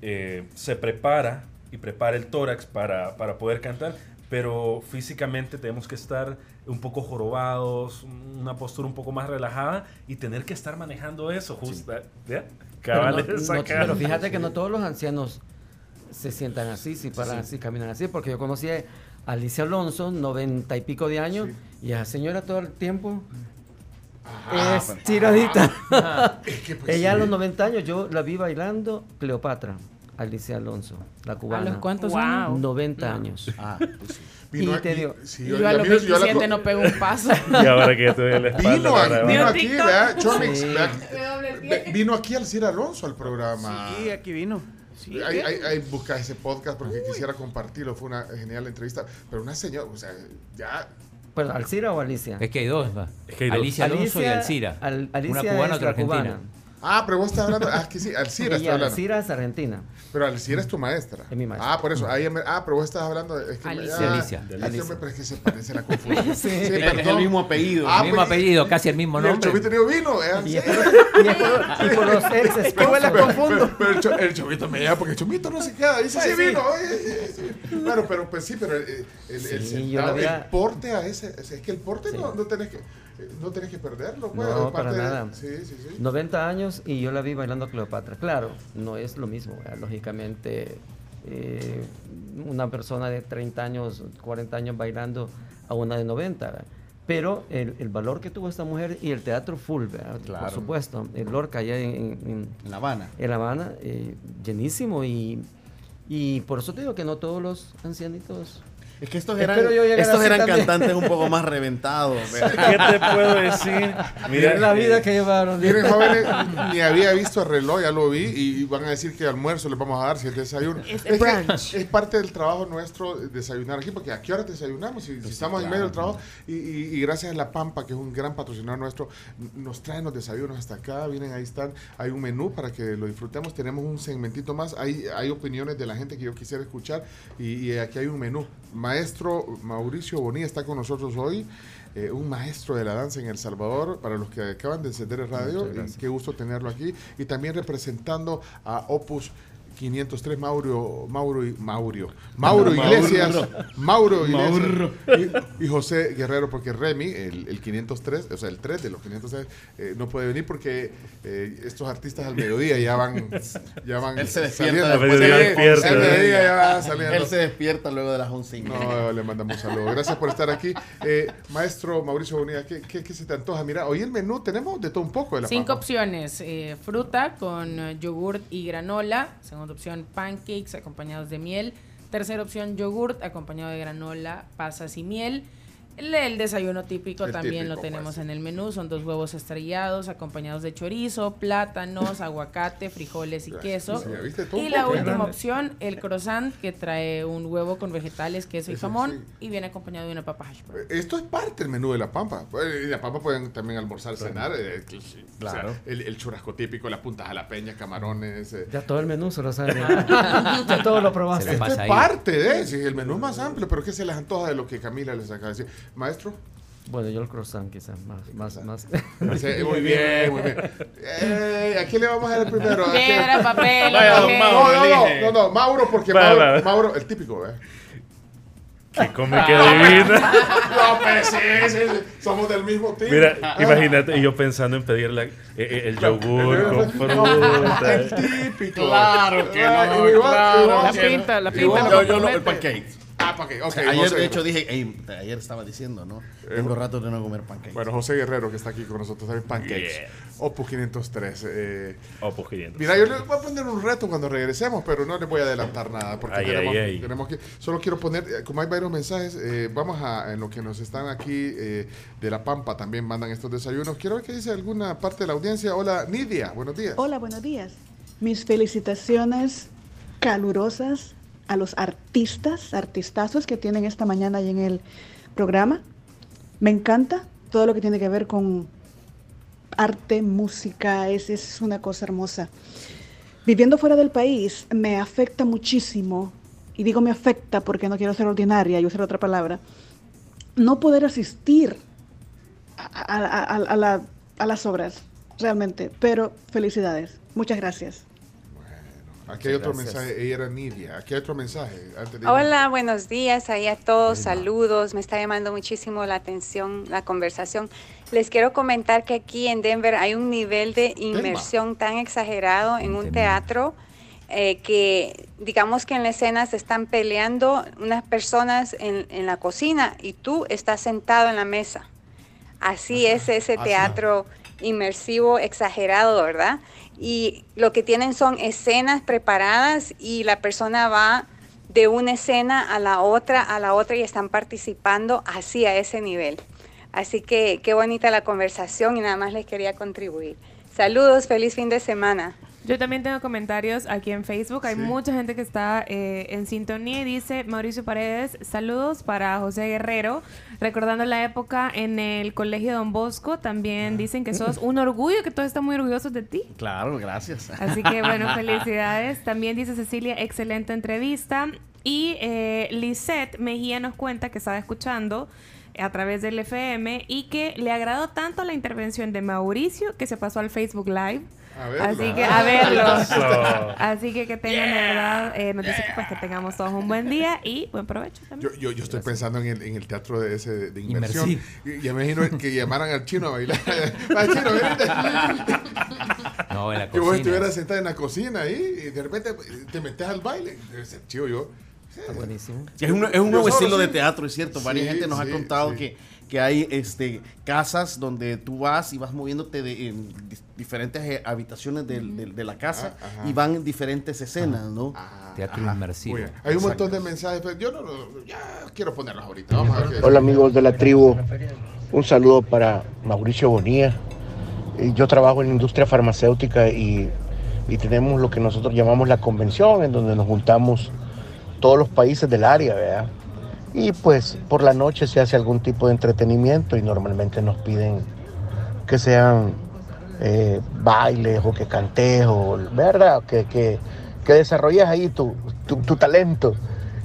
eh, se prepara y prepara el tórax para, para poder cantar, pero físicamente tenemos que estar un poco jorobados, una postura un poco más relajada y tener que estar manejando eso, justo. ¿ya? Pero, no- Cabales no- acá. pero fíjate que no todos los ancianos se sientan así, si paran así, caminan así, porque yo conocí a Alicia Alonso, noventa y pico de años, y a esa señora todo el tiempo Ah, es tiradita. Es que, pues, Ella a sí. los 90 años, yo la vi bailando Cleopatra, Alicia Alonso, la ¿A cubana. los cuántos Wow. años? 90 años. Ah, pues sí. Vino y aquí- te digo, sí, yo- yo a los miro- yo la 27 co- no pego un paso. Y ahora que te doy la espalda. Vino, a- va. vino ¿Vio aquí, vea, Chomix, Sí. vea, vino aquí Alcir Alonso al programa. Sí, aquí vino. Sí, Hay, hay, hay- busca ese podcast porque quisiera compartirlo. Fue una genial entrevista. Pero una señora, o sea, ya. Pero, ¿Alcira o Alicia? Es que hay dos, va. Es que hay dos. Alicia Alonso y Alcira. Al- Alicia una cubana, otra la cubana. Ah, pero vos estás hablando. Ah, es que sí, Alcira está hablando. Alcira es argentina. Pero Alcira es tu maestra. Es mi maestra. Ah, por eso. Ahí ah, pero vos estás hablando. De, es que Alicia. ah, Alicia. es que, Alicia. hombre, pero es que se parece la confusión. sí, Es perdón. el mismo apellido. Ah, mismo pues, apellido, casi el mismo el nombre. vino. ¿eh? Y Sí. es por, y es por- y por los ex esposos. Pero, pero- pero el, cho- el chovito me llama porque el chovito no se queda. Dice, sí, vino. oye, sí, sí. Bueno, pero pues sí, pero eh, el, el, el Sí, sentado, había- el porte a ese. Es que el porte Sí. no, no tenés que. No tenés que perderlo, pues. No, para de- nada. Sí, sí, sí. 90 años y yo la vi bailando Cleopatra. Claro, no es lo mismo. ¿verdad? Lógicamente, eh, una persona de 30 años, 40 años bailando a una de 90. ¿verdad? Pero el, el valor que tuvo esta mujer y el teatro full, ¿verdad? Claro. por supuesto. El Lorca allá en, en- En La Habana. en La Habana, eh, llenísimo. Y, y por eso te digo que no todos los ancianitos Es que estos eran, estos eran cantantes un poco más reventados. ¿verdad? ¿Qué te puedo decir? Miren la vida que llevaron. Miren, jóvenes, ni había visto el reloj, ya lo vi, y van a decir que almuerzo les vamos a dar si es desayuno. Es que brunch. es parte del trabajo nuestro desayunar aquí, porque ¿a qué hora desayunamos? Si, si estamos en medio del trabajo, y, y- y gracias a La Pampa, que es un gran patrocinador nuestro, nos traen los desayunos hasta acá, vienen, ahí están, hay un menú para que lo disfrutemos, tenemos un segmentito más, hay, hay opiniones de la gente que yo quisiera escuchar, y, y aquí hay un menú. Maestro Mauricio Bonilla está con nosotros hoy. eh, un maestro de la danza en El Salvador, para los que acaban de encender el radio, qué gusto tenerlo aquí, y también representando a Opus 503 Mauro, Mauro, y- Maurio, Mauro Iglesias, Mauro Iglesias Y, y José Guerrero, porque Remy, el, el 503, o sea, el 3 de los 503, eh, no puede venir porque eh, estos artistas al mediodía ya van, ya van Él se saliendo. despierta Al después mediodía de despierta. Al mediodía ya va saliendo. Él se despierta luego de las 11 y media. No, le mandamos un saludo. Gracias por estar aquí. Eh, maestro Mauricio Bonilla, ¿qué, qué, qué se te antoja? Mira, hoy el menú tenemos de todo un poco de la Cinco pampa. opciones. eh, fruta con eh, yogurt y granola. Opción, pancakes acompañados de miel. Tercera opción, yogurt acompañado de granola, pasas y miel. El, el desayuno típico El también típico, lo tenemos pues. en el menú. Son dos huevos estrellados acompañados de chorizo, plátanos, aguacate, frijoles y queso. Y la última opción, el croissant que trae un huevo con vegetales, queso y jamón sí. y viene acompañado de una papa hash brown. Eh, Esto es parte del menú de la pampa. Eh, y la pampa pueden también almorzar, cenar. eh, que- Claro. o sea, el, el churrasco típico, las puntas a la peña, camarones. eh. Ya todo el menú se lo sabe. ya todo lo probaste. Esto es ahí. parte de, sí, el menú es más amplio, pero ¿qué se les antoja de lo que Camila les acaba de decir? Maestro. Bueno, yo el croissant quizás más, más, más. Sí, muy bien, muy bien. Eh, ¿A quién le vamos a dar el primero? ¿A quién? Piedra, papel, Vaya, don. No, no, no, no, no, Mauro, porque Va, Mauro, va. Mauro, el típico, ¿eh? Que come que adivina. No, pues sí, sí, sí, somos del mismo tipo. Mira, Ah. imagínate, y yo pensando en pedir la- eh, eh, el yogur con El fruta. típico. Claro que Ah, no, igual, claro igual. La pinta, la Igual. pinta. Yo, yo el pancake. Ah, pa' qué, ok. ayer, José de hecho, Guerrero. dije, "Ey, ayer estaba diciendo, ¿no? Tengo rato de no comer pancakes. Bueno, José Guerrero, que está aquí con nosotros, también Pancakes. Yes. Opus 503. Eh, pues 500. mira, yo le voy a poner un reto cuando regresemos, pero no les voy a adelantar nada, porque Ay, tenemos, ay, ay. tenemos que... Solo quiero poner, eh, como hay varios mensajes, eh, vamos a, en lo que nos están aquí eh, de La Pampa, también mandan estos desayunos. Quiero ver qué dice alguna parte de la audiencia. Hola, Nidia, buenos días. Hola, buenos días. Mis felicitaciones calurosas a los artistas, artistazos que tienen esta mañana ahí en el programa. Me encanta todo lo que tiene que ver con arte, música, es, es una cosa hermosa. Viviendo fuera del país me afecta muchísimo, y digo me afecta porque no quiero ser ordinaria y usar otra palabra, no poder asistir a, a- la- a las obras, realmente. Pero felicidades. Muchas gracias. Aquí hay otro gracias. mensaje, ella era Nidia. Aquí hay otro mensaje. antes de- Hola, buenos días ahí a todos, saludos. Me está llamando muchísimo la atención la conversación. Les quiero comentar que aquí en Denver hay un nivel de inmersión tan exagerado en un teatro eh, que digamos que en la escena se están peleando unas personas en, en la cocina y tú estás sentado en la mesa. Así es ese teatro inmersivo exagerado, ¿verdad? Y lo que tienen son escenas preparadas y la persona va de una escena a la otra, a la otra y están participando así a ese nivel. Así que qué bonita la conversación y nada más les quería contribuir. Saludos, feliz fin de semana. Yo también tengo comentarios aquí en Facebook. Hay Sí. mucha gente que está eh, en sintonía y dice Mauricio Paredes, saludos para José Guerrero, recordando la época en el Colegio Don Bosco. También dicen que sos un orgullo, que todos están muy orgullosos de ti. Claro, gracias. Así que bueno, felicidades. También dice Cecilia, excelente entrevista. Y eh, Lisette Mejía nos cuenta que estaba escuchando a través del FM y que le agradó tanto la intervención de Mauricio que se pasó al Facebook Live. Así que a verlo. Así que que tengan de verdad, eh, nos dice que, pues, que tengamos todos un buen día y buen provecho también. Yo, yo, yo estoy pensando en el, en el teatro de ese de, inmersión. Y, ya me imagino que llamaran al chino a bailar. Al chino. No, en la Que vos cocina. estuvieras sentado en la cocina ahí y de repente te metes al baile. Debe ser chido yo. Está buenísimo. Es un, es un nuevo estilo de teatro, es cierto. Varias Sí, gente nos sí, ha contado sí. que, que hay este, casas donde tú vas y vas moviéndote de, en di- diferentes eh, habitaciones de, la casa Ah, ajá. y van diferentes escenas, ¿no? Ah, Teatro ajá. inmersivo. Muy bien. Hay un montón de mensajes, pero yo no, no- ya quiero ponerlos ahorita. Vamos a ver qué Hola amigos de la tribu, un saludo para Mauricio Bonilla. Eh, Yo trabajo en la industria farmacéutica y, y tenemos lo que nosotros llamamos la convención, en donde nos juntamos todos los países del área, ¿verdad? Y pues por la noche se hace algún tipo de entretenimiento y normalmente nos piden que sean eh, bailes o que cantes o, ¿verdad? Que, que, que desarrolles ahí tu, tu, tu talento.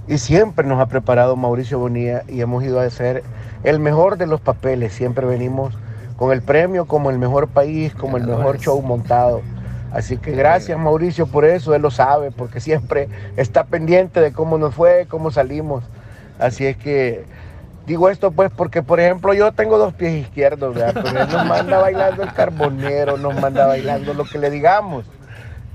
Y siempre nos ha preparado Mauricio Bonilla y hemos ido a hacer el mejor de los papeles. Siempre venimos con el premio como el mejor país, como el mejor show montado. Así que gracias Mauricio por eso, él lo sabe, porque siempre está pendiente de cómo nos fue, cómo salimos. Así es que digo esto pues porque, por ejemplo, yo tengo dos pies izquierdos, ¿verdad? pero él nos manda bailando el carbonero, nos manda bailando lo que le digamos.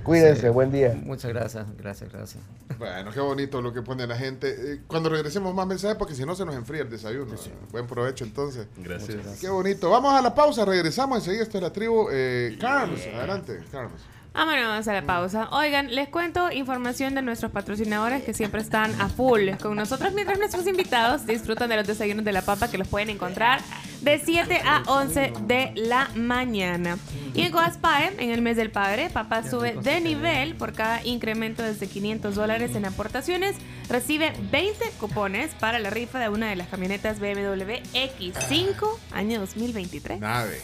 Cuídense, Sí. buen día. Muchas gracias, gracias, gracias. Bueno, qué bonito lo que pone la gente. Eh, Cuando regresemos más mensajes, porque si no se nos enfría el desayuno. Buen provecho entonces. Gracias. Qué bonito. Vamos a la pausa, regresamos enseguida. Esto es la tribu. Eh, Carlos, adelante, Carlos. Vámonos a la pausa. Oigan, les cuento información de nuestros patrocinadores que siempre están a full con nosotros mientras nuestros invitados disfrutan de los desayunos de la papa que los pueden encontrar de 7 a 11 de la mañana. Y en Coaspae, en el mes del padre, papá sube de nivel por cada incremento desde 500 dólares en aportaciones. Recibe 20 cupones para la rifa de una de las camionetas BMW X5 año 2023. Nave.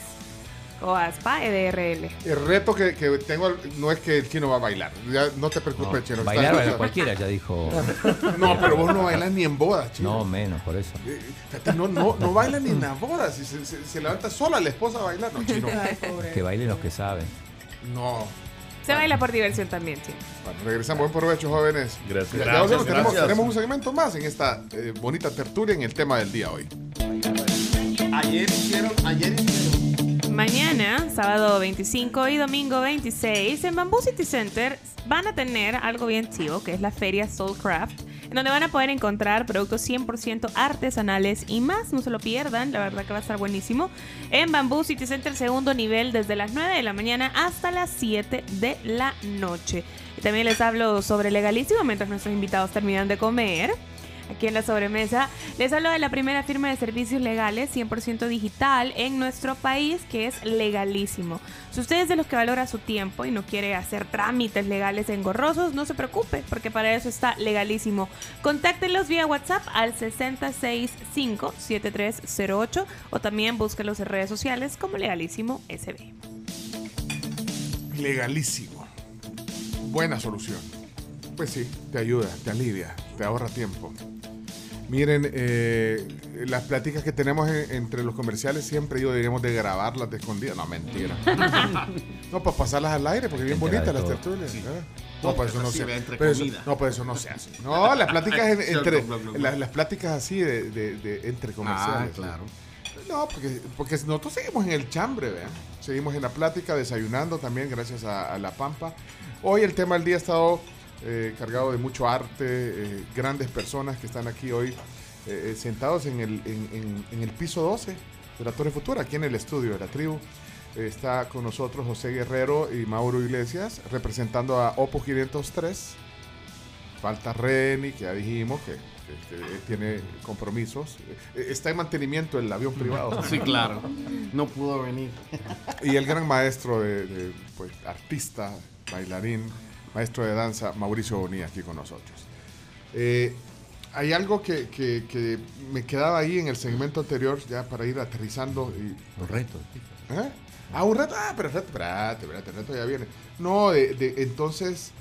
Coaspa EDRL. El reto que, que tengo no es que el chino va a bailar. Ya, no te preocupes, chino. Bailar, bailar cualquiera, ya dijo. No, pero vos no bailas ni en bodas, chino. No, menos, por eso. Eh, fíjate, no, no, no baila ni en las bodas. Si se, se- se levanta sola la esposa a bailar. No, chino. Que bailen los que saben. No. Se baila por diversión también, sí. Bueno, regresamos. Buen provecho, jóvenes. Gracias. Ya- ya Gracias, volvemos. tenemos, gracias. tenemos un segmento más en esta eh, bonita tertulia en el tema del día hoy. Ayer hicieron, ayer hicieron. Mañana, sábado 25 y domingo 26, en Bamboo City Center van a tener algo bien chivo, que es la feria Soulcraft, en donde van a poder encontrar productos 100% artesanales y más. No se lo pierdan, la verdad que va a estar buenísimo. En Bamboo City Center, segundo nivel, desde las 9 de la mañana hasta las 7 de la noche. También les hablo sobre legalísimo mientras nuestros invitados terminan de comer. Aquí en la sobremesa les hablo de la primera firma de servicios legales 100% digital en nuestro país que es legalísimo. Si usted es de los que valora su tiempo y no quiere hacer trámites legales engorrosos, no se preocupe porque para eso está legalísimo. Contáctenlos vía WhatsApp al 665-7308 o también búsquenlos en redes sociales como legalísimo SB. Legalísimo. Buena solución. Pues sí, te ayuda, te alivia, te ahorra tiempo. Miren, eh, las pláticas que tenemos en- entre los comerciales siempre yo deberíamos de grabarlas de escondida. No, mentira. no, para pasarlas al aire, porque bien bonitas las tertulias. ¿eh? No, pues eso pero no se entre pero eso-. No, pues eso no se hace. No, las pláticas en- entre las, las pláticas así de, de- de- entre comerciales. Ah, claro. No, porque, porque nosotros seguimos en el chambre, ¿vean? Seguimos en la plática, desayunando también, gracias a, a La Pampa. Hoy el tema del día ha estado eh, cargado de mucho arte, eh, grandes personas que están aquí hoy eh, sentados en el, en, en- en el piso 12 de la Torre Futura, aquí en el estudio de la tribu. Está con nosotros José Guerrero y Mauro Iglesias, representando a Oppo 503. Falta Reni, que ya dijimos que, que- que tiene compromisos. Está en mantenimiento el avión privado. Sí, claro. No pudo venir. Y el gran maestro de, de, pues, artista, bailarín, maestro de danza, Mauricio Bonilla, aquí con nosotros. Eh, hay algo que, que- que me quedaba ahí en el segmento anterior, ya para ir aterrizando. Y, Un reto. ¿Eh? Ah, un reto. Ah, pero el reto, espérate, espérate, el reto ya viene. No, de, de- entonces,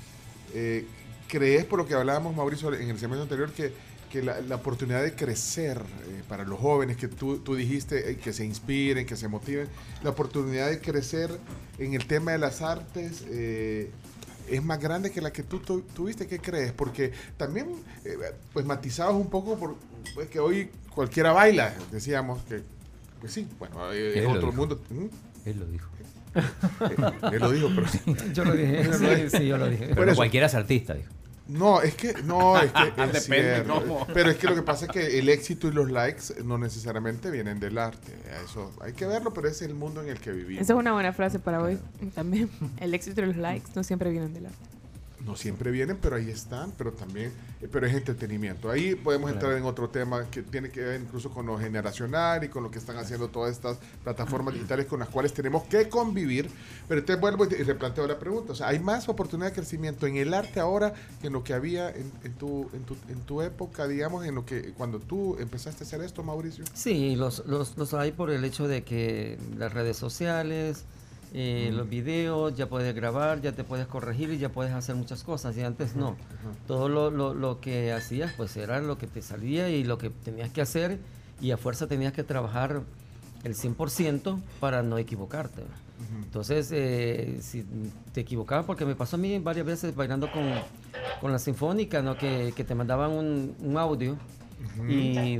eh, ¿crees por lo que hablábamos, Mauricio, en el segmento anterior, que, que la, la oportunidad de crecer eh, para los jóvenes, que tú, tú dijiste, que se inspiren, que se motiven, la oportunidad de crecer en el tema de las artes es más grande que la que tú tu- tuviste? ¿Qué crees? Porque también, eh, pues matizabas un poco por pues, que hoy cualquiera baila, decíamos que, pues sí, bueno, eh, Él lo otro mundo. ¿Mm? Él lo dijo. Eh, él lo dijo, pero sí. Yo lo dije, sí, sí, yo lo dije. Pero cualquiera es artista, dijo. No, es que, no, es que es Depende cierto. cómo. Pero es que lo que pasa es que el éxito y los likes no necesariamente vienen del arte. Eso hay que verlo, pero ese es el mundo en el que vivimos. Esa es una buena frase para hoy también. El éxito y los likes no siempre vienen del arte. No siempre vienen, pero ahí están, pero también, eh, pero es entretenimiento. Ahí podemos entrar en otro tema que tiene que ver incluso con lo generacional y con lo que están haciendo todas estas plataformas digitales con las cuales tenemos que convivir. Pero entonces vuelvo y replanteo la pregunta. O sea, ¿hay más oportunidad de crecimiento en el arte ahora que en lo que había en, en tu, en, tu, en tu época, digamos, en lo que cuando tú empezaste a hacer esto, Mauricio? Sí, los, los, los hay por el hecho de que las redes sociales, eh, los videos, ya puedes grabar, ya te puedes corregir y ya puedes hacer muchas cosas. Y antes no. Todo lo, lo, lo que hacías, pues era lo que te salía y lo que tenías que hacer. Y a fuerza tenías que trabajar el 100% para no equivocarte. Entonces, eh, si te equivocabas, porque me pasó a mí varias veces bailando con, con la Sinfónica, ¿no? que, que te mandaban un, un audio y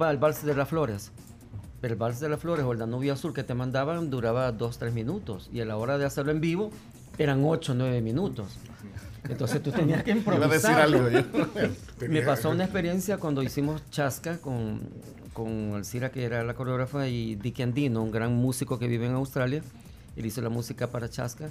va el vals de las flores. El vals de las flores o el Danubio Azul que te mandaban duraba dos, tres minutos y a la hora de hacerlo en vivo eran ocho, nueve minutos. Entonces tú tenías que improvisar. Me pasó una experiencia cuando hicimos Chasca con, con Alcira, que era la coreógrafa, y Dicky Andino, un gran músico que vive en Australia. Él hizo la música para Chasca.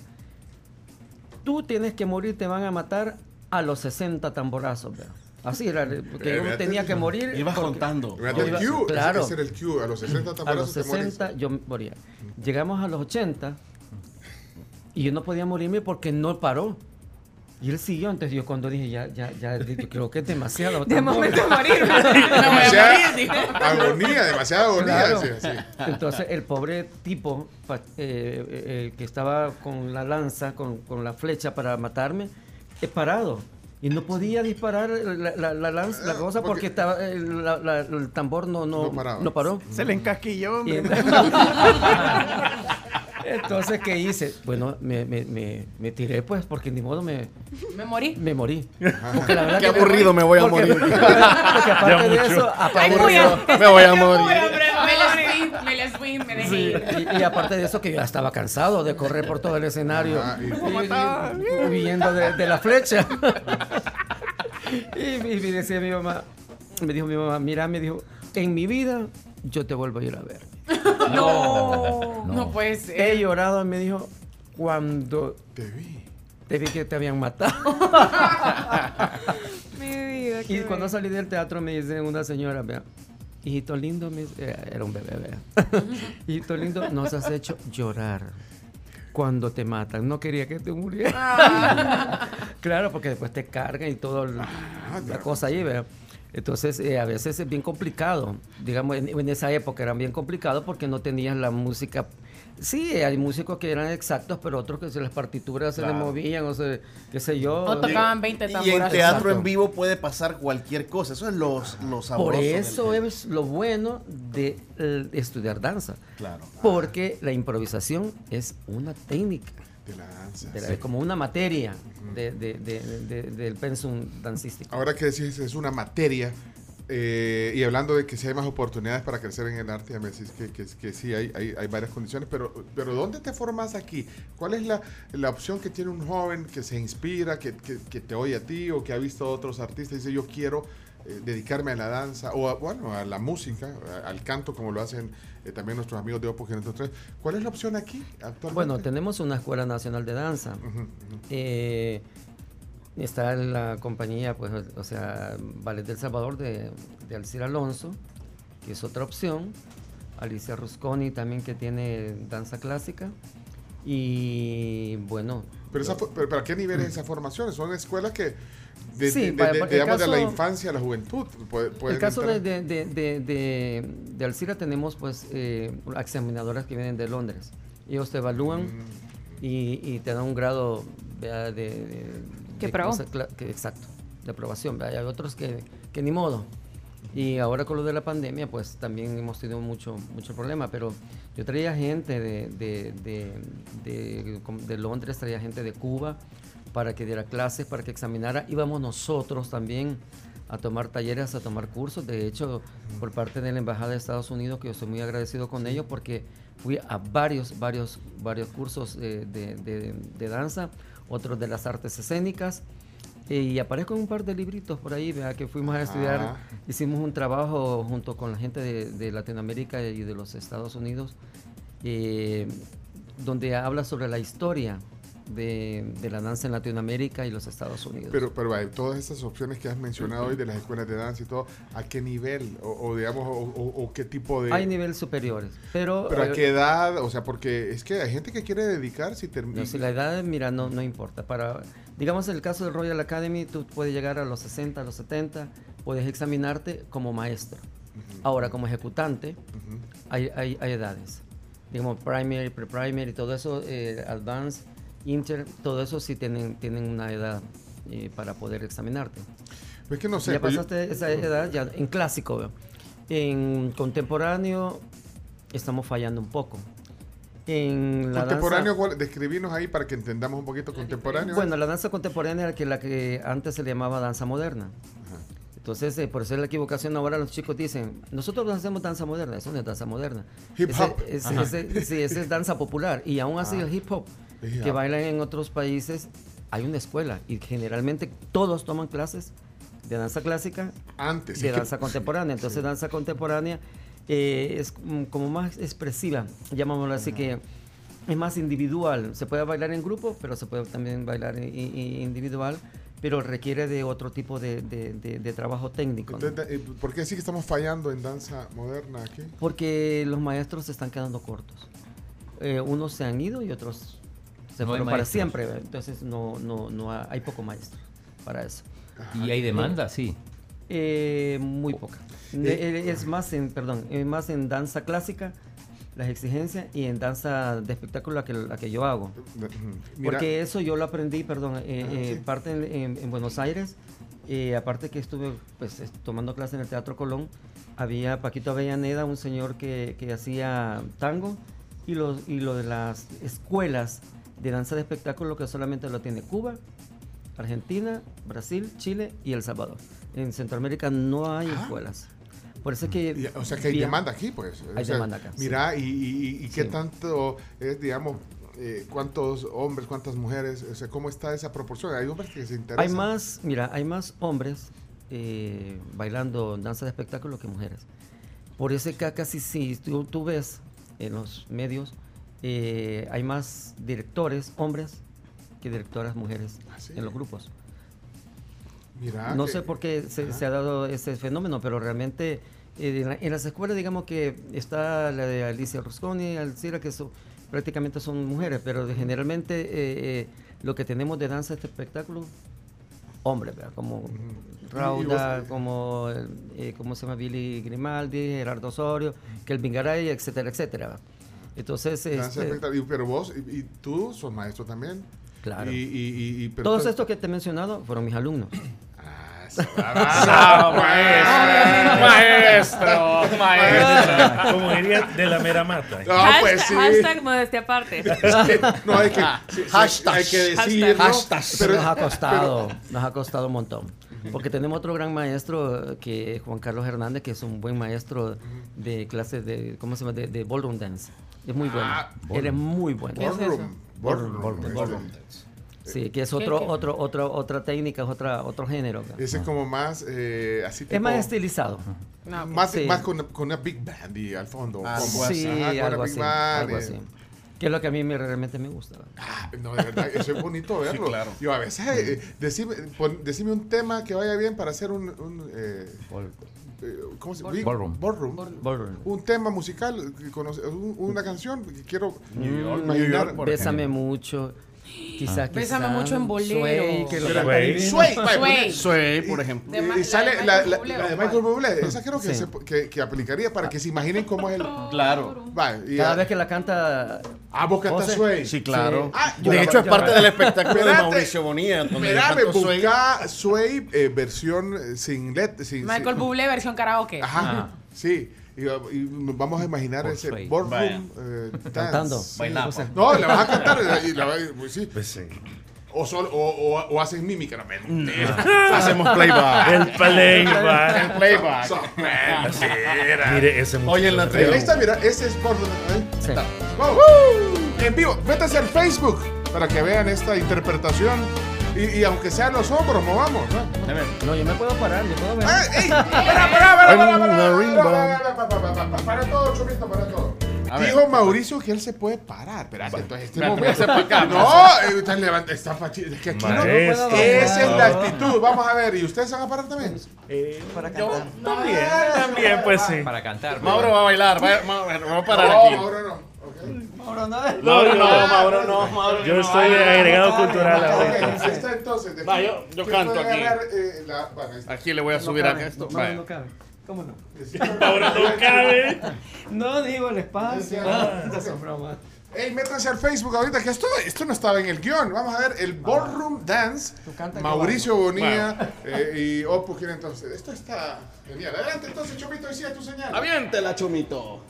Tú tienes que morir, te van a matar a los 60 tamborazos. vea. Así era, porque Eh, yo tenía que morir. Ibas contando. Yo iba- cue, claro. ese era el cue, a los 60 A los tamborazos te morís. 60 yo moría. Llegamos a los 80 y yo no podía morirme porque no paró. Y él siguió, entonces yo cuando dije, ya, ya, ya, yo creo que es demasiado. De tambor. momento morir. Demasiada agonía, demasiada agonía. Claro. sí, sí. Entonces el pobre tipo eh, eh, que estaba con la lanza, con, con la flecha para matarme, es parado. Y no podía disparar la, la- la lanza, la cosa, porque, porque- estaba el, la- la- el tambor no, no, No no paró. Se le encasquilló. Entonces, ¿qué hice? Bueno, me, me, me, me tiré, pues, porque ni modo me, Me morí. me morí. Porque la verdad Qué que aburrido, me voy a porque- morir. Porque aparte de eso, aparte de eso, Me voy a morir. Fui, me dejé Sí, ir. y, y aparte de eso que yo ya estaba cansado de correr por todo el escenario Ah, y- huyendo de, de la flecha. y, me- me decía mi mamá, me dijo mi mamá, mira, me dijo, en mi vida yo te vuelvo a ir a ver. No, no puede ser. He llorado, me dijo, cuando Te vi. te vi que te habían matado. Mi vida. y cuando salí del teatro me dice una señora, vea, hijito lindo, dice- eh, era un bebé, vea. hijito lindo, nos has hecho llorar cuando te matan. No quería que te murieras. claro, porque después te cargan y todo el- la cosa ahí, vea. Entonces, eh, a veces es bien complicado. Digamos, en, en esa época era bien complicado porque no tenías la música. Sí, hay músicos que eran exactos, pero otros que se las partituras se les Claro. movían, o se, qué sé yo. O tocaban 20 Y en teatro Exacto. en vivo puede pasar cualquier cosa. Eso es los, los sabroso Por del- eso es lo bueno de eh, estudiar danza. Claro. Porque la improvisación es una técnica, De la danza. de la- sí. es como una materia de- de- de- de- del pensum dancístico. Ahora que decís es una materia, eh, y hablando de que si hay más oportunidades para crecer en el arte, ya me decís que, que, que sí hay, hay, hay varias condiciones, pero, pero ¿dónde te formas aquí? ¿Cuál es la, la opción que tiene un joven que se inspira, que, te oye a ti o que ha visto a otros artistas y dice yo quiero eh, dedicarme a la danza o a, bueno, a la música, a- al canto como lo hacen eh, también nuestros amigos de Opus 503? ¿Cuál es la opción aquí actualmente? Bueno, tenemos una escuela nacional de danza. Eh, está la compañía, pues, o sea, Ballet del Salvador de, de Alcir Alonso, que es otra opción. Alicia Rusconi también que tiene danza clásica. Y bueno. Pero, esa, fo- pero, pero ¿a qué nivel es esa formación? Son escuelas que, de, Sí, de- de- para- de- digamos, la infancia a la juventud. el caso de, entrar. de, de, Alcira tenemos pues eh, examinadoras que vienen de Londres. Ellos te evalúan Mm. y, y te dan un grado de, Que de probó. que- exacto, de aprobación. Hay otros que, que ni modo. Y ahora con lo de la pandemia, pues también hemos tenido mucho, mucho problema. Pero yo traía gente de, de, de, de- de Londres, traía gente de Cuba para que diera clases, para que examinara. Íbamos nosotros también a tomar talleres, a tomar cursos. De hecho, por parte de la Embajada de Estados Unidos, que yo estoy muy agradecido con ellos porque fui a varios, varios, varios cursos eh, de, de- de danza, otros de las artes escénicas. Eh, Y aparezco en un par de libritos por ahí, vea, que fuimos a estudiar. Ah. Hicimos un trabajo junto con la gente de, de Latinoamérica y de los Estados Unidos, eh, donde habla sobre la historia de, de la danza en Latinoamérica y los Estados Unidos. Pero, pero vaya, todas estas opciones que has mencionado hoy de las escuelas de danza y todo, ¿a qué nivel? O, o digamos, o, o- o qué tipo de... Hay niveles superiores, pero... pero a eh, qué edad, o sea, porque es que hay gente que quiere dedicarse y No, termina... si la edad, mira, no, no importa. Para, digamos, en el caso del Royal Academy, tú puedes llegar a los 60, a los 70, puedes examinarte como maestro. Ahora, como ejecutante, hay, hay, hay edades. Digamos, primary, pre-primary, todo eso, eh, advanced, inter, todo eso sí tienen, tienen una edad eh, para poder examinarte. Que no sé. ya pero yo- pasaste esa edad, ya en clásico. En contemporáneo estamos fallando un poco. En la Contemporáneo, danza, describirnos ahí para que entendamos un poquito contemporáneo. bueno, la danza contemporánea era que la que antes se le llamaba danza moderna. Entonces, eh, por es la equivocación ahora los chicos dicen, nosotros hacemos danza moderna, eso no es danza moderna. Hip Ese- hop. ese- Ajá. ese- sí, ese es danza popular. Y aún así Ah. el hip hop, que bailan en otros países, hay una escuela y generalmente todos toman clases de danza clásica Antes. de que- danza contemporánea. Entonces, Sí. danza contemporánea eh, es como más expresiva, llamámoslo así, que es más individual. Se puede bailar en grupo, pero se puede también bailar i- individual, pero requiere de otro tipo de, de- de- de trabajo técnico. eh, ¿Por qué sí que estamos fallando en danza moderna aquí? Porque los maestros se están quedando cortos. Eh, unos se han ido y otros se No fueron para siempre. Entonces, no, no, no ha- hay poco maestro para eso. ¿Y hay demanda? Sí. Eh, muy poca. De- Eh, eh, es más en, perdón, es más en danza clásica, las exigencias, y en danza de espectáculo la que, la que yo hago. Mira, Porque eso yo lo aprendí, perdón, eh, Ah, eh, sí. parte en, en- en Buenos Aires, eh, aparte que estuve pues, es- tomando clase en el Teatro Colón, había Paquito Avellaneda, un señor que, que hacía tango, y lo, y lo de las escuelas de danza de espectáculo que solamente lo tiene Cuba, Argentina, Brasil, Chile y El Salvador. En Centroamérica no hay escuelas. Por eso es que... o sea que hay via- demanda aquí, pues. Hay O sea, demanda acá, sí. Mira, y, y- y qué Sí. tanto es, digamos, eh, cuántos hombres, cuántas mujeres, o sea, cómo está esa proporción. Hay hombres que se interesan. Hay más, mira, hay más hombres eh, bailando danza de espectáculo que mujeres. Por eso es que casi si tú, tú ves en los medios, eh, hay más directores hombres que directoras mujeres ¿Ah, sí? en los grupos. Mira, no que- sé por qué se, se ha dado ese fenómeno, pero realmente eh, en, la- en las escuelas, digamos que está la de Alicia Rusconi, Alcira, que son, prácticamente son mujeres, pero generalmente eh, eh, lo que tenemos de danza este espectáculo, hombres, ¿verdad? como y Rauda, vos- como, ¿cómo se llama? Billy Grimaldi, Gerardo Osorio, Kelvin Garay, etcétera, etcétera. Entonces, este, pero vos, y, y tú sos maestro también. Claro. Y, y- y- pero todos estos que te he mencionado fueron mis alumnos. Ah, sí, ah, maestro, maestro. Como diría de la mera mata. No, hashtag, pues sí. hashtag modestia aparte. No, hay que, sí, Hashtag. hay que decirlo. Hashtag. Pero, nos ha costado, nos ha costado un montón. Porque tenemos otro gran maestro eh, que es Juan Carlos Hernández, que es un buen maestro de clases de, ¿cómo se llama? De, de ballroom dance. Es muy bueno. Ah, Él es muy bueno. ¿Qué es eso? Ballroom. Ballroom. Ballroom, ballroom. Sí, que es ¿Qué- otro, qué? otro, otro, otra técnica, es otra, otro género. Ese es como más eh, así Es más tipo- estilizado. No. Más, Sí. más con, con una big band y al fondo. Algo como- Sí, ajá, con una algo big así, band, algo eh. así. Que es lo que a mí me- realmente me gusta. Ah, no, de verdad, eso es bonito verlo. claro. Yo a veces, eh, decime, pon- decime un tema que vaya bien para hacer un... un, eh, eh, ¿Cómo se llama? Ballroom. Ballroom. Ballroom. Un tema musical, una canción que quiero Mm, imaginar. por Bésame mucho. Quizás, Bésame quizás, mucho en bolero. Sway, que divino. Sway, Sway. Sway, por ejemplo. Y sale la, de. Michael Bublé. Esa creo que, Sí. se- que, que aplicaría para que se imaginen cómo es el... Claro. Va, y Cada a- vez que la canta. Ah, vos cantas. Sway. Sí, claro. Sí. Ah, de hecho, es parte del espectáculo de. Mauricio Bonilla. Espérame, busca Sway eh, versión eh, sin let, sin, Michael sin- Bublé versión karaoke. Ajá, sí. Y, y nos vamos a imaginar Por ese ballroom Vaya. eh. Cantando. Sí. No, la vas a cantar eh, y la vas a- pues sí. Pues sí. O, sol- o, o, o hacen mímica, no mentira. Hacemos playback. El playback. El playback. So. Mire, ese Oye, en la muchacho. Ahí está, mira, ese es ballroom. ¿eh? Sí. Vamos. En vivo, métanse al Facebook para que vean esta interpretación. Y, y aunque sean los hombros, movamos, ¿no? No, yo me puedo parar, yo puedo ver. ¡Ey! ¡Ey! ¡Para, para, para, para, para, para, para, para, para, para, para, para, para todo, Chomito, para todo. A ver. Dijo Mauricio que él se puede parar. Espérate, entonces este Espérate, momento. véase pa' acá, No, eh, está levanta, está fachi- Es que aquí no. Esa es la actitud. Vamos a ver, ¿y ustedes se van a parar también? Eh, Para yo cantar. también, también, pues sí. Para cantar. Mauro va a bailar. Va, va- va a parar No, aquí. Mauro no. Mauro no, Mauro no, Mauro Yo no. estoy agregado cultural ahorita. entonces. Va, aquí, yo- yo ¿quién canto aquí. agarrar, eh, la- bueno, ahí está. Aquí le voy a subir acá esto. No, Vaya. no cabe. ¿Cómo no? Mauro no cabe. No digo el espacio. Ah. No son bromas. Ey, métanse al Facebook ahorita, que esto, esto no estaba en el guion. Vamos a ver el Ballroom Dance. Mauricio Bonilla eh, y Opus quieren entonces. Esto está genial. Adelante entonces, Chomito, decía tu señal. Aviéntela, Chomito.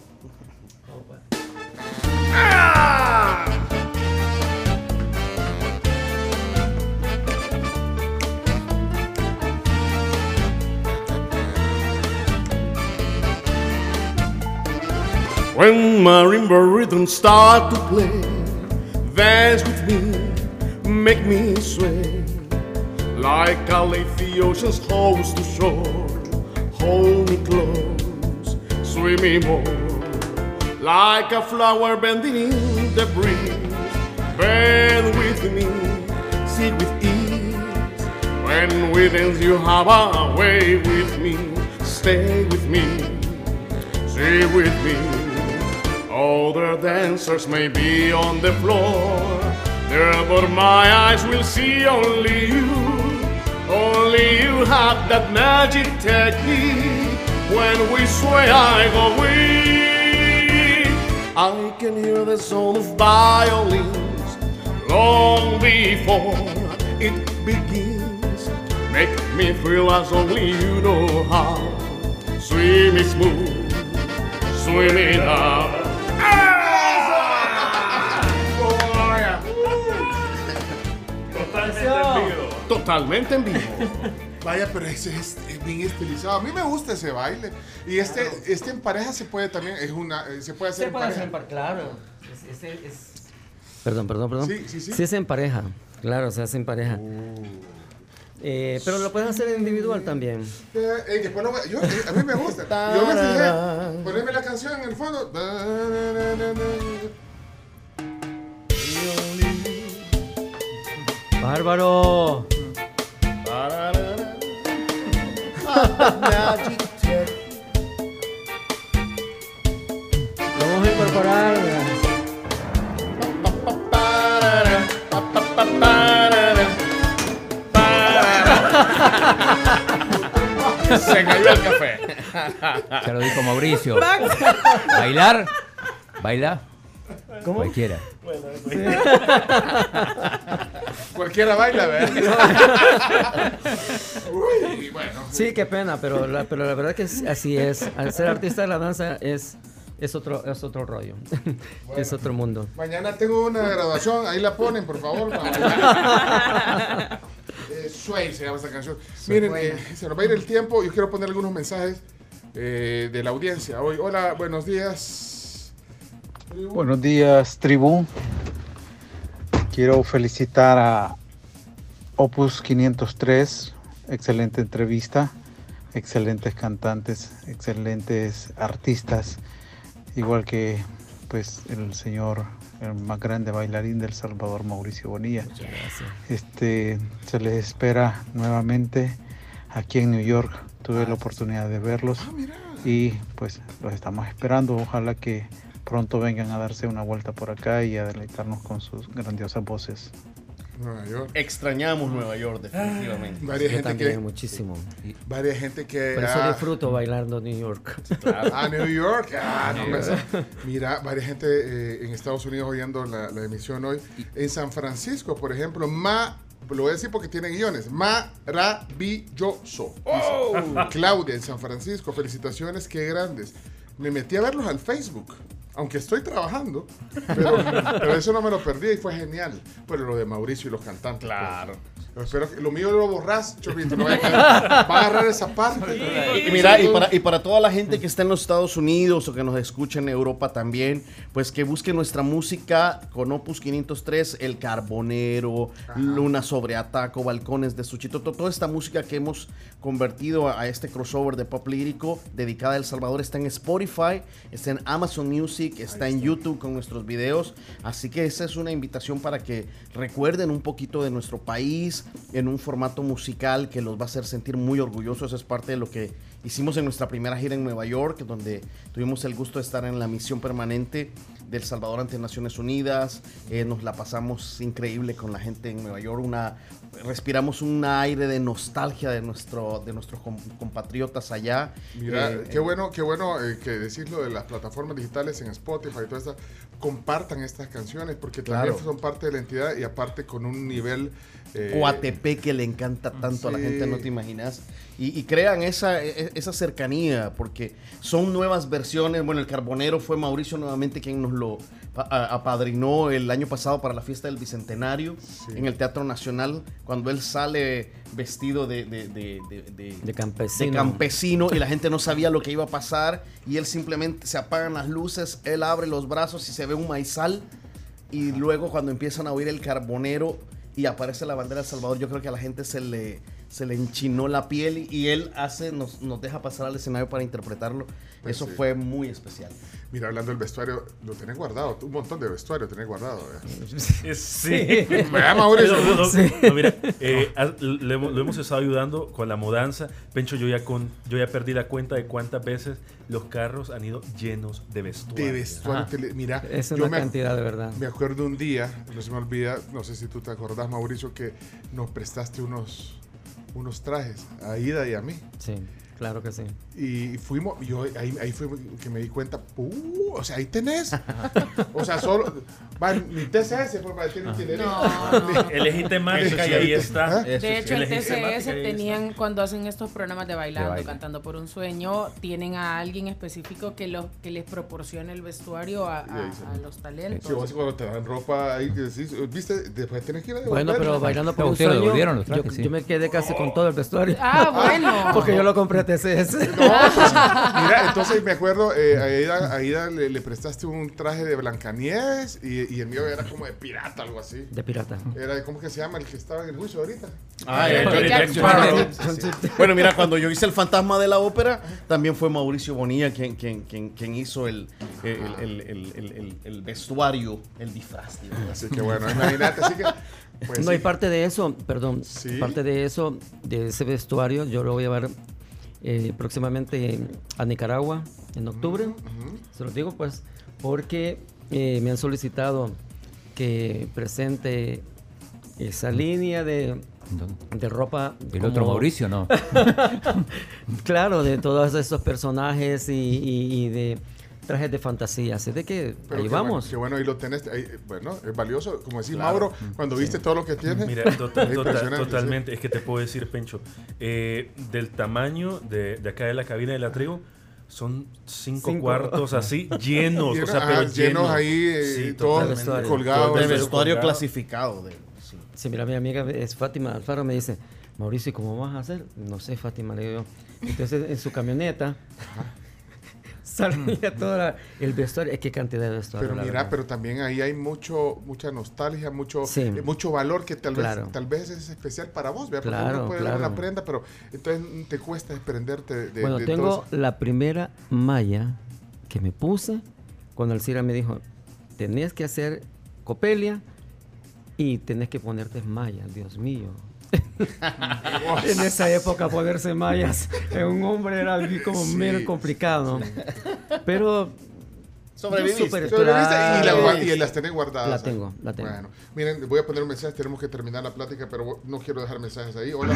Ah! When marimba rhythms start to play, dance with me, make me sway. Like I lake the ocean's holds to shore, hold me close, swim me more. Like a flower bending in the breeze, bend with me, sit with ease. When we dance, you have a way with me, stay with me, stay with me. Other dancers may be on the floor, there, but my eyes will see only you. Only you have that magic technique. When we sway, I go weak. I can hear the sound of violins long before it begins. Make me feel as only you know how. Swim is smooth, swim it up. Totalmente en vivo. Vaya, pero ese es, es bien estilizado. A mí me gusta ese baile. Y este, este en pareja se puede también, es una, eh, se puede hacer Se en puede pareja. hacer en par- claro. Es- es- es- Perdón, perdón, perdón. Sí, sí, sí. es en pareja. Claro, se hace en pareja. Eh, pero lo puedes hacer individual también. Eh, eh, después lo voy- yo, eh, a mí me gusta. Yo me fijé. Ponerme la canción en el fondo. Bárbaro. Vamos a incorporar. Se cayó el café. Ya lo dijo Mauricio. Bailar, baila. Cualquiera. Cualquiera baila, ¿verdad? Uy, bueno. Sí, qué pena, pero la, pero la verdad que es- así es. Al ser artista de la danza es, es, otro, es otro rollo. es otro mundo. Mañana tengo una graduación, ahí la ponen, por favor. Eh, Sway se llama esta canción. Miren, eh, se nos va a ir el tiempo. Yo quiero poner algunos mensajes eh, de la audiencia hoy. Hola, buenos días. Buenos días, tribu. Quiero felicitar a Opus 503. Excelente entrevista. Excelentes cantantes, excelentes artistas. Igual que pues el señor, el más grande bailarín del Salvador, Mauricio Bonilla. Muchas gracias. Este, se les espera nuevamente aquí en New York. Tuve la oportunidad de verlos y pues los estamos esperando. Ojalá que pronto vengan a darse una vuelta por acá y a deleitarnos con sus grandiosas voces. Nueva York. Extrañamos Nueva York, definitivamente. Varias Yo gente también, que, muchísimo. varias gente que. Por eso ah, disfruto bailando New York. Ah, New York. Ah, no, pues, mira, varias gente eh, en Estados Unidos oyendo la, la emisión hoy. En San Francisco, por ejemplo, Ma, lo voy a decir porque tiene guiones. Maravilloso. Dice. Claudia en San Francisco, felicitaciones, qué grandes. Me metí a verlos al Facebook. Aunque estoy trabajando, pero, pero eso no me lo perdí y fue genial. Pero lo de Mauricio y los cantantes. Claro. pues. Espero que- lo mío lo borras, Chorrito. No va a agarrar esa parte. Y mira, y para, y para toda la gente que está en los Estados Unidos o que nos escucha en Europa también, pues que busquen nuestra música con Opus 503, El Carbonero, Luna sobre Ataco, Balcones de Suchito, to- toda esta música que hemos convertido a, a este crossover de pop lírico dedicada a El Salvador está en Spotify, está en Amazon Music, está en YouTube con nuestros videos, así que esa es una invitación para que recuerden un poquito de nuestro país en un formato musical que los va a hacer sentir muy orgullosos, es parte de lo que hicimos en nuestra primera gira en Nueva York, donde tuvimos el gusto de estar en la misión permanente del Salvador ante Naciones Unidas. Eh, nos la pasamos increíble con la gente en Nueva York. Una, respiramos un aire de nostalgia de, nuestro, de nuestros com- compatriotas allá. Mira, Eh, qué eh, bueno, qué bueno eh, que decís lo de las plataformas digitales en Spotify y todo eso. Compartan estas canciones porque también son parte de la entidad y aparte con un nivel. eh, Coatepec que le encanta tanto a la gente, no te imaginas. Y, y crean esa, e- esa cercanía, porque son nuevas versiones. Bueno, el Carbonero fue Mauricio nuevamente quien nos lo apadrinó el año pasado para la fiesta del Bicentenario en el Teatro Nacional, cuando él sale vestido de, de, de, de- campesino. de campesino y la gente no sabía lo que iba a pasar y él simplemente se apagan las luces, él abre los brazos y se ve un maizal y luego cuando empiezan a oír el carbonero y aparece la bandera de El Salvador, yo creo que a la gente se le, se le enchinó la piel y, él hace, nos, nos deja pasar al escenario para interpretarlo. Pues Eso sí. fue muy especial. Mira, hablando del vestuario, lo tenés guardado. Un montón de vestuario tenés guardado. ¿eh? Sí. Vea, Mauricio. No, no, no, Sí. no, mira, eh, haz- le hemos- lo hemos estado ayudando con la mudanza. Pencho, yo ya, con, yo ya perdí la cuenta de cuántas veces los carros han ido llenos de vestuario. De vestuario. Tele- Mira, Es yo una me cantidad de verdad. Me acuerdo un día, no se me olvida, no sé si tú te acordás, Mauricio, que nos prestaste unos, unos trajes a Ida y a mí. Sí, claro que sí. Y fuimos, yo ahí, ahí fue que me di cuenta, uh, o sea, ahí tenés. o sea, solo, mi TCS fue para decir itinerario. No. Elegí temática y ahí está. De hecho, en Elegí TCS tenían, cuando hacen estos programas de bailando, baile. cantando por un sueño, tienen a alguien específico que, lo, que les proporcione el vestuario a, los talentos. Sí, vos cuando te dan ropa ahí, que decís, viste, después tenés que ir a Bueno, pero bailando por un ustedes lo sueño, devolvieron los yo, trajes, sí. yo me quedé casi con todo el vestuario. Ah, bueno. Porque yo lo compré a TCS. No, pues, mira, entonces me acuerdo, eh, a Aida, a Aida le, le prestaste un traje de Blancanieves y, y el mío era como de pirata, algo así. De pirata. Era, de- ¿cómo que se llama el que estaba en el juicio ahorita? Ah, Eh, eh, Johnny Jack Sparrow. Bueno, mira, cuando yo hice el fantasma de la ópera, también fue Mauricio Bonilla quien, quien, quien, quien hizo el, el, el, el- el- el- el vestuario, el disfraz. digamos. Así que bueno, imagínate, así que... Pues, no, sí. y parte de eso, perdón, Sí. parte de eso, de ese vestuario, yo lo voy a llevar eh, próximamente a Nicaragua en octubre. Se los digo pues, porque eh, me han solicitado que presente esa línea de, de ropa. El otro Mauricio, no. claro, de todos esos personajes y, y- y de trajes de fantasía. Así de que Pero ahí qué vamos. Bueno, qué bueno, ahí lo tenés. ahí, bueno, es valioso. Como decís, Claro. Mauro, cuando viste todo lo que tiene. Mira, es tota- totalmente. Es que te puedo decir, Pencho, eh, del tamaño de, de acá de la cabina de la tribu, son cinco, Cinco. cuartos así, llenos. Llenos, o sea, pero llenos llenos ahí, eh, Sí, todos colgados. Todo De el vestuario clasificado. De, sí. Sí, mira, mi amiga es Fátima Alfaro, me dice, Mauricio, ¿y ¿cómo vas a hacer? No sé, Fátima, le digo yo. Entonces, en su camioneta, salía todo la- el vestuario. Es que cantidad de vestuario. Pero mira, verdad. pero también ahí hay mucho, mucha nostalgia, mucho, Sí. eh, mucho valor que tal Claro. vez, tal vez es especial para vos, ¿verdad? Porque Claro, uno puede dar claro. una prenda, pero entonces mm, te cuesta desprenderte de, Bueno, de tengo todo la primera malla que me puse cuando Alcira me dijo, tenés que hacer copelia y tenés que ponerte mallas, Dios mío. en esa época ponerse mallas en un hombre era algo como Sí. medio complicado. Pero Sobreviviste. Y, la y las tenés guardadas. La tengo, la tengo. Bueno, miren, voy a poner un mensaje, tenemos que terminar la plática, pero no quiero dejar mensajes ahí. Hola.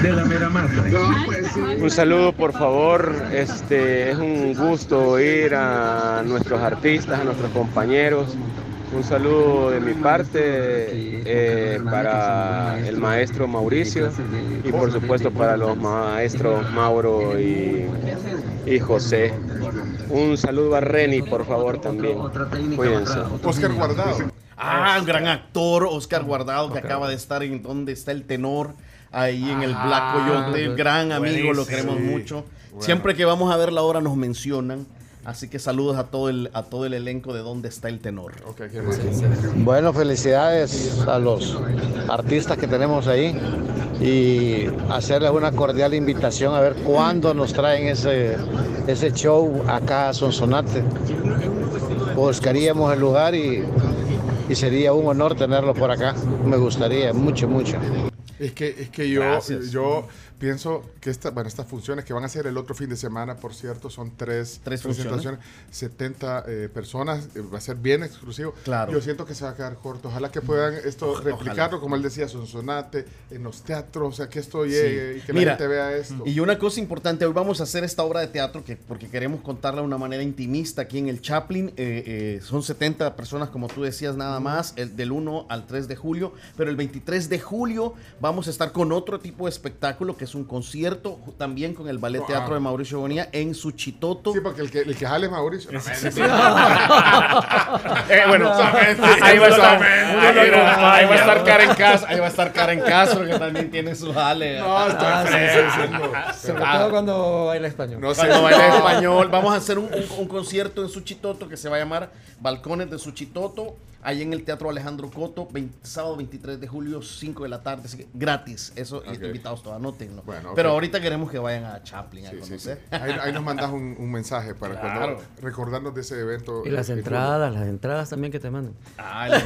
Un saludo, por favor. Este es un gusto oír a nuestros artistas, a nuestros compañeros. Un saludo de mi parte eh, para el maestro Mauricio y por supuesto para los maestros Mauro y, y José. Un saludo a Reni, por favor, también. Cuídense. Oscar Guardado. Ah, un gran actor, Oscar Guardado, que acaba de estar en donde está el tenor, ahí en el Black Coyote. Gran amigo, lo queremos Sí, mucho. bueno. Siempre que vamos a ver la hora nos mencionan. Así que saludos a todo el, a todo el elenco de donde está el tenor. Ok, qué bueno. Bueno, felicidades a los artistas que tenemos ahí y hacerles una cordial invitación a ver cuándo nos traen ese, ese show acá a Sonsonate. Buscaríamos el lugar y, y sería un honor tenerlo por acá. Me gustaría mucho, mucho. Es que, es que yo, Gracias. yo pienso que esta, bueno, estas funciones que van a ser el otro fin de semana, por cierto, son tres, Tres presentaciones, 70 eh, personas, eh, va a ser bien exclusivo. Claro. Yo siento que se va a quedar corto. Ojalá que puedan esto Ojalá. replicarlo, como él decía, Sonsonate, en los teatros, o sea, que esto llegue Sí. y que Mira, la gente vea esto. Y una cosa importante, hoy vamos a hacer esta obra de teatro que porque queremos contarla de una manera intimista aquí en el Chaplin. Eh, eh, son 70 personas, como tú decías, nada más, el, del 1 al 3 de julio. Pero el 23 de julio vamos a estar con otro tipo de espectáculo que es un concierto también con el Ballet. Teatro de Mauricio Bonilla en Suchitoto. Sí, porque el que, el que jale es Mauricio. No, sí, sí. Eh, bueno, ahí va a estar, ahí va- acompaña. ahí va a estar Karen Castro, ahí va a estar Karen Castro que también tiene su jale. No, estoy Ah, sí, sí, sí. fregando. Sobre Ah. todo cuando baila español. No sé. No. español, vamos a hacer un, un- un concierto en Suchitoto que se va a llamar Balcones de Suchitoto, ahí en el Teatro Alejandro Coto, 20 sábado 23 de julio, 5 de la tarde, así que gratis. Eso, Ok. invitados todos, anótenlo. Bueno. Pero ahorita queremos que vayan a Chaplin a Sí, sí, sí. conocer. Ahí, ahí nos mandas un, un mensaje para Claro. cuando, recordarnos de ese evento. Y las eh, entradas, las entradas también que te mandan.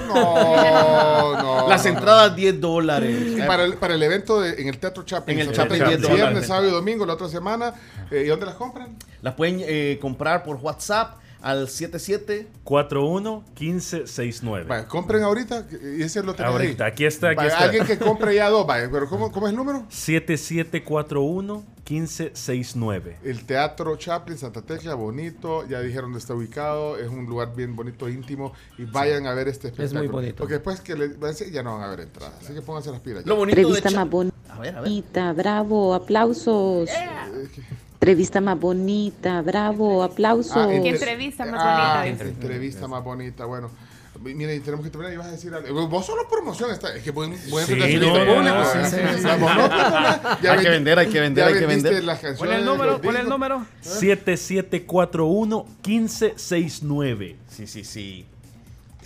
No, no. Las entradas 10 dólares. Para el, para el evento de- en el Teatro Chaplin. En el Chaplin, Tecla, 10 dólares. Viernes, sábado y domingo, la otra semana. Eh, ¿Y dónde las compran? Las pueden eh, comprar por WhatsApp al 77 41 15 69. Vaya, compren ahorita y ese lo tenés Ahorita, ahí. aquí está, aquí Vaya, está. Alguien que compre ya dos, vaya, pero ¿cómo, cómo es el número? 7741 15 69. El Teatro Chaplin, Santa Tecla, bonito, ya dijeron dónde está ubicado, es un lugar bien bonito, íntimo, y vayan a ver este muy espectáculo. bonito. Porque después que le, ya no van a ver entradas, así que pónganse las pilas. ya. Lo bonito de Entrevista Cha- más bonita, A ver, a ver. bravo, aplausos. Entrevista más bonita, bravo, aplausos. Ah, ¿Qué entre- entrevista más Ah, bonita? dice? entrevista más bonita, bueno. Mire, tenemos que terminar y vas a decir algo. Vos solo promoción está. Es que buen Sí, no, Hay que vender, hay que vender, hay que vender. las canciones, ¿Cuál es el número? ¿Cuál es el número? 7741 15 69. Sí, sí, sí.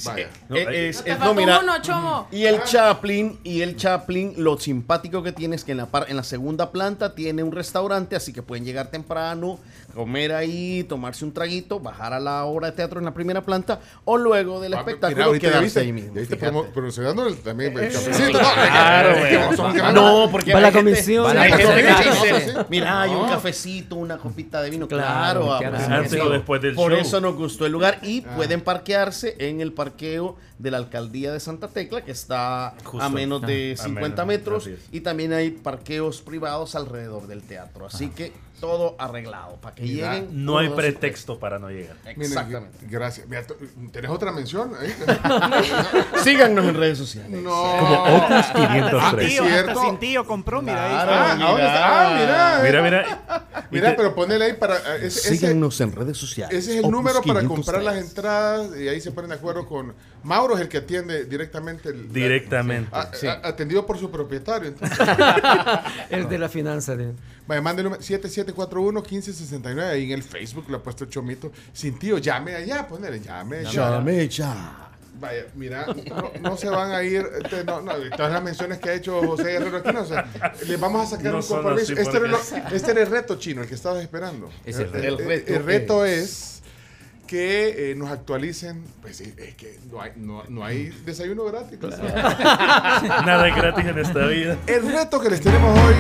Vaya. No, Eh, es- No es- mira, uno, chomo. Y el Chaplin, y el Chaplin, lo simpático que tiene es que en la, par- en la segunda planta tiene un restaurante, así que pueden llegar temprano, comer ahí, tomarse un traguito, bajar a la obra de teatro en la primera planta, o luego del Ah, espectáculo mira, quedarse viste, ahí mismo. viste promocionando el- también el cafecito. No, claro. No, porque Va la comisión. mira, hay un cafecito, una copita de vino. Claro, ah, o después del Por eso nos gustó el lugar y pueden parquearse en el parqueo de la alcaldía de Santa Tecla, que está Justo. a menos de Ah, a 50 menos, metros. Y también hay parqueos privados alrededor del teatro. Así que todo arreglado para que Mira, lleguen. No hay pretexto para no llegar. Miren, Exactamente. Gracias. Mira, ¿Tenés otra mención? Síganos en redes sociales. No. Como Ocus Ah, 503. es Tío, cierto. sin tío compró, mira ahí. Ah, ahora está. Ah, mira. Mira, mira. Mira, te- pero ponele ahí para. eh, ese- Síganos en redes sociales. ese es el Opus número para 503. comprar las entradas y ahí se ponen de acuerdo con. Mauro es el que atiende directamente. el- Directamente. Ah, Sí. ah, atendido por su propietario. entonces. El de la finanza. de- Vaya, mande el número 7741-1569. Ahí en el Facebook lo ha puesto Chomito. Sin tío, llame allá, ponele, llame allá. Llame ya. Vaya, mira, no, no se van a ir. este, no, no, todas las menciones que ha hecho José Guerrero aquí, no, o sea, les vamos a sacar No un compromiso. Este era, porque- lo- este era el reto chino, el que estabas esperando. Es el reto. El, El reto el reto es que eh, nos actualicen. Pues sí, es que no hay, no, no hay desayuno gratis. Nada es gratis en esta vida. El reto que les tenemos hoy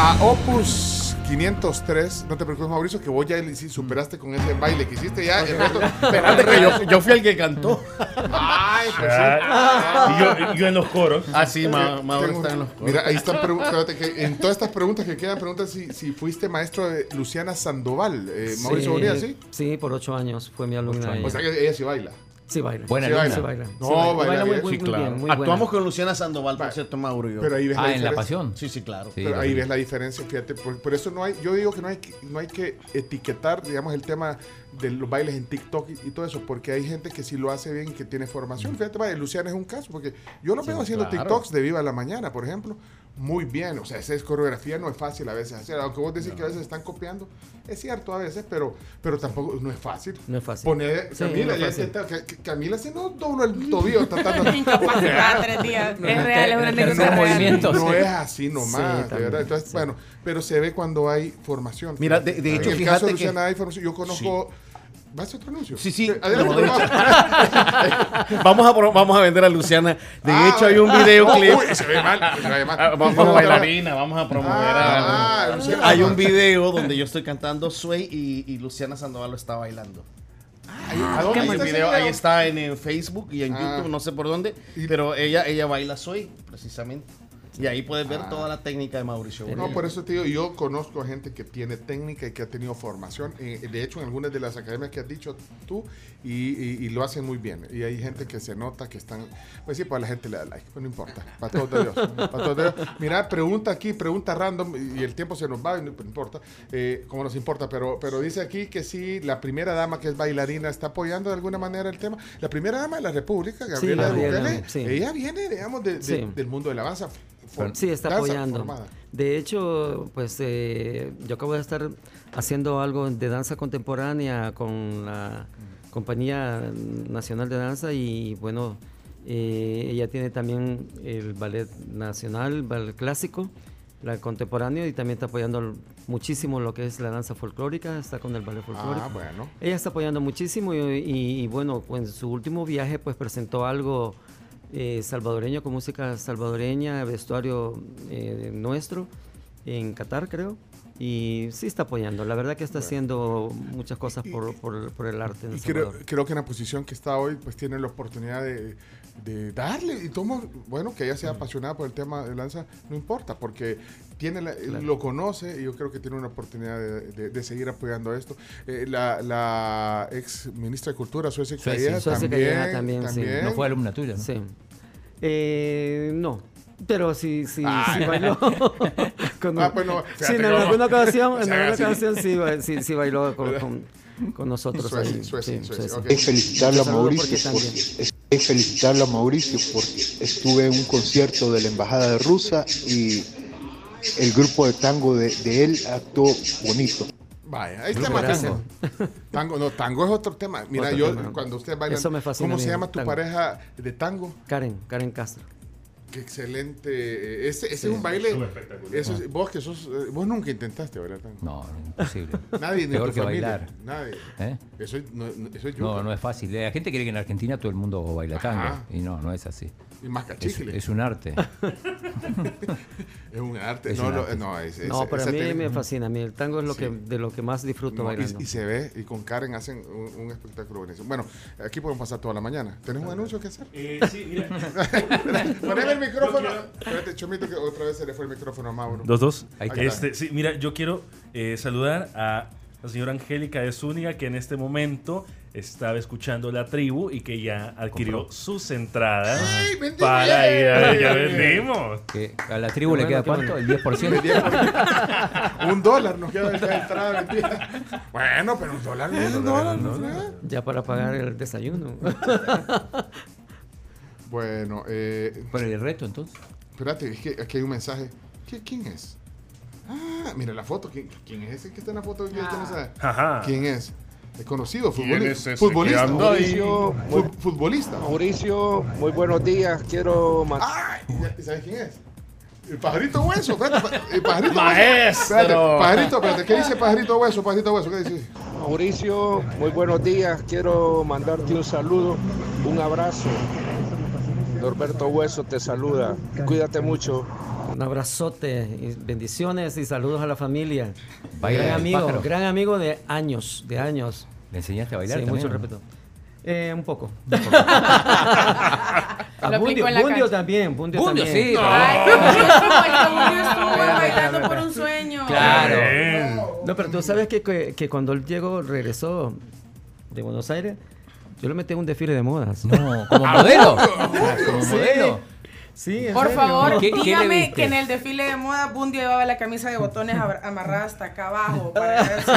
a Opus 503, no te preocupes Mauricio, que vos ya superaste con ese baile que hiciste ya. El Espérate que yo, yo fui el que cantó. Ay, pues sí. Ah, y yo, y yo en los coros. Ah, sí, Ma- Mauro Tengo- está en los Mira, ahí están preguntas. En todas estas preguntas que quedan, preguntas si, si fuiste maestro de Luciana Sandoval. Eh, Mauricio Bonilla, ¿sí? Sí, por ocho años fue mi alumna. O sea que ella sí baila. Sí baila. Buena Sí baila. Sí baila. No, Sí baila. muy, bien. muy, Sí, muy bien, muy Actuamos buena. con Luciana Sandoval, por cierto, Mauro y yo. Pero ahí ves Ah, la en La diferencia. Pasión. Sí, sí, claro. Sí, Pero ahí ves la diferencia, fíjate, por, por eso no hay, yo digo que no hay, que- no hay que etiquetar, digamos, el tema de los bailes en TikTok y, y todo eso, porque hay gente que sí lo hace bien y que tiene formación. Fíjate, vaya, Luciana es un caso, porque yo lo veo haciendo claro. TikToks de Viva la Mañana, por ejemplo, muy bien, o sea, esa es coreografía no es fácil a veces hacer, aunque vos decís que a veces están copiando, es cierto a veces, pero, pero tampoco, no es fácil. No es fácil. Poner, Sí, Camila, no es ya fácil. Ca- Camila se no dobló el tobillo tratando Incapacitada tres días. Es real, es una movimiento. no es así nomás, Sí, de también, verdad. Entonces, sí. bueno, pero se ve cuando hay formación. Mira, de- de En hecho, el fíjate caso de que- Luciana hay formación. Yo conozco. ¿Vas a hacer otro anuncio? Sí, sí. Adelante. No, vamos. a, vamos a vender a Luciana. De Ah, hecho, hay un videoclip. uy, se ve mal. Se ve mal. Ah, Vamos a bailarina, vamos a promover Ah, a- ah, Luciana. Hay un video donde yo estoy cantando Sway y, y Luciana Sandoval lo está bailando. ¿A dónde Hay un está video, ahí está en, eh, Facebook y en Ah. YouTube, no sé por dónde, pero ella ella baila Sway, precisamente. Y ahí puedes ver Ah. toda la técnica de Mauricio. No, por eso te digo, yo conozco gente que tiene técnica y que ha tenido formación, eh, de hecho en algunas de las academias que has dicho tú, y, y- y lo hacen muy bien. Y hay gente que se nota que están, pues sí, pues la gente le da like, pues no importa, para todos de Dios. para todos de Dios. Mira, pregunta aquí, pregunta random, y el tiempo se nos va, y no, importa, eh, como nos importa, pero, pero dice aquí que sí, la primera dama que es bailarina está apoyando de alguna manera el tema. La primera dama de la República, Gabriela Gabriela, Bukele, sí. ella viene, digamos, de- de- Sí. del mundo de la danza. For- Sí, está apoyando. formada. De hecho, pues eh, yo acabo de estar haciendo algo de danza contemporánea con la Compañía Nacional de Danza y bueno, eh, ella tiene también el ballet nacional, ballet clásico, la contemporáneo y también está apoyando muchísimo lo que es la danza folclórica, está con el ballet folclórico. Ah, bueno. Ella está apoyando muchísimo y, y- y, bueno, en su último viaje pues presentó algo eh, salvadoreño con música salvadoreña, vestuario eh, nuestro en Qatar creo. Y sí está apoyando, la verdad que está haciendo muchas cosas por, por- por el arte en Y creo, creo que en la posición que está hoy, pues tiene la oportunidad de, de darle. Y tomo, bueno, que ella sea apasionada por el tema de danza, no importa, porque tiene la- Claro. lo conoce y yo creo que tiene una oportunidad de, de- de seguir apoyando esto. Eh, la, la ex ministra de Cultura, Suecia. Calleja, Suecia también, Calleja también, sí. también. No fue alumna tuya, ¿no? Sí. Eh, no, pero sí, sí, Ah. sí bailó. con- Ah, pues no, sí, en cómo- alguna ocasión, en alguna sí. ocasión sí, sí, sí bailó con, con- con nosotros. Suecia, ahí. Suecia, Sí, Suecia, Suecia. ok. Es felicitarlo a Mauricio porque también. porque es felicitarlo a Mauricio porque estuve en un concierto de la embajada de Rusia y el grupo de tango de, de él actuó bonito. Vaya, ahí está más tango. Tango, no, tango es otro tema. Mira, Otro yo tema. cuando me fascina ¿cómo se llama tu tango. pareja de tango? Karen, Karen Castro. Qué excelente. eh, Ese, ese Sí. es un baile. Eso es- vos que sos, eh, vos nunca intentaste bailar tango. No, imposible. Nadie ni Peor tu que familia, bailar. Nadie. ¿Eh? Eso, es- no, no- eso es No, yuca. no es fácil. La gente cree que en Argentina todo el mundo baila tango. Ajá. Y no, no es así. Y más Es, cachicle. es un arte. Es un arte. Es no, un arte. no, es, es- No, pero a mí me fascina. A mí el tango es lo Sí. que, de lo que más disfruto No, y- bailando. y, se ve, y con Karen hacen un, un espectáculo buenísimo. Bueno, aquí podemos pasar toda la mañana. ¿Tenés un anuncio que hacer? Eh, sí, mira. Poneme el micrófono. Espérate, Chomito, que otra vez se le fue el micrófono a Mauro. Dos, dos. Ahí está. Este, sí, mira, yo quiero eh, saludar a la señora Angélica de Zúñiga, que en este momento estaba escuchando la tribu y que ya adquirió Compró. sus entradas ¡Ay, vendimos! para ir a, ya vendimos. Que a la tribu le queda cuánto? ¿El 10%? un dólar nos queda de la entrada vendida. Bueno, pero un dólar no es un dólar. ¿no? Ya para pagar el desayuno. Bueno, eh, ¿Pero el reto entonces? espérate, es que aquí hay un mensaje. ¿Qué- ¿Quién es? Ah, mira la foto. ¿Quién, quién es ese que está en la foto? ¿Quién, quién es conocido, ¿Quién futboli- es ese futbolista. ahí? Mauricio, fu- futbolista. Mauricio, muy buenos días. Quiero ¡Ay! ¿Y ¿Sabes quién es? El pajarito hueso. Espérate, el pajarito ¡Maestro! hueso. Espérate, pajarito, espérate. ¿Qué dice pajarito hueso? Pajarito hueso, ¿qué dice? Mauricio, muy buenos días. Quiero mandarte un saludo, un abrazo. Norberto Hueso te saluda. Cuídate mucho. Un abrazote, y bendiciones y saludos a la familia. Baila gran amigo, pájaro. gran amigo de años, de años. ¿Le enseñaste a bailar Sí, también? mucho no? respeto. Eh, un poco. Aplicó Bundio, en la Bundio cancha. también, Bundio, Bundio, también. sí. Ay, bonito, Michael Bundio estuvo bailando por un sueño. Claro. No, pero tú sabes que, que, que cuando él llegó, regresó de Buenos Aires, yo lo metí en un desfile de modas. No, como modelo. Ah, como modelo. Sí, en Por serio. favor, ¿Qué- dígame que en el desfile de moda Bundio llevaba la camisa de botones amarrada hasta acá abajo. Para ver si-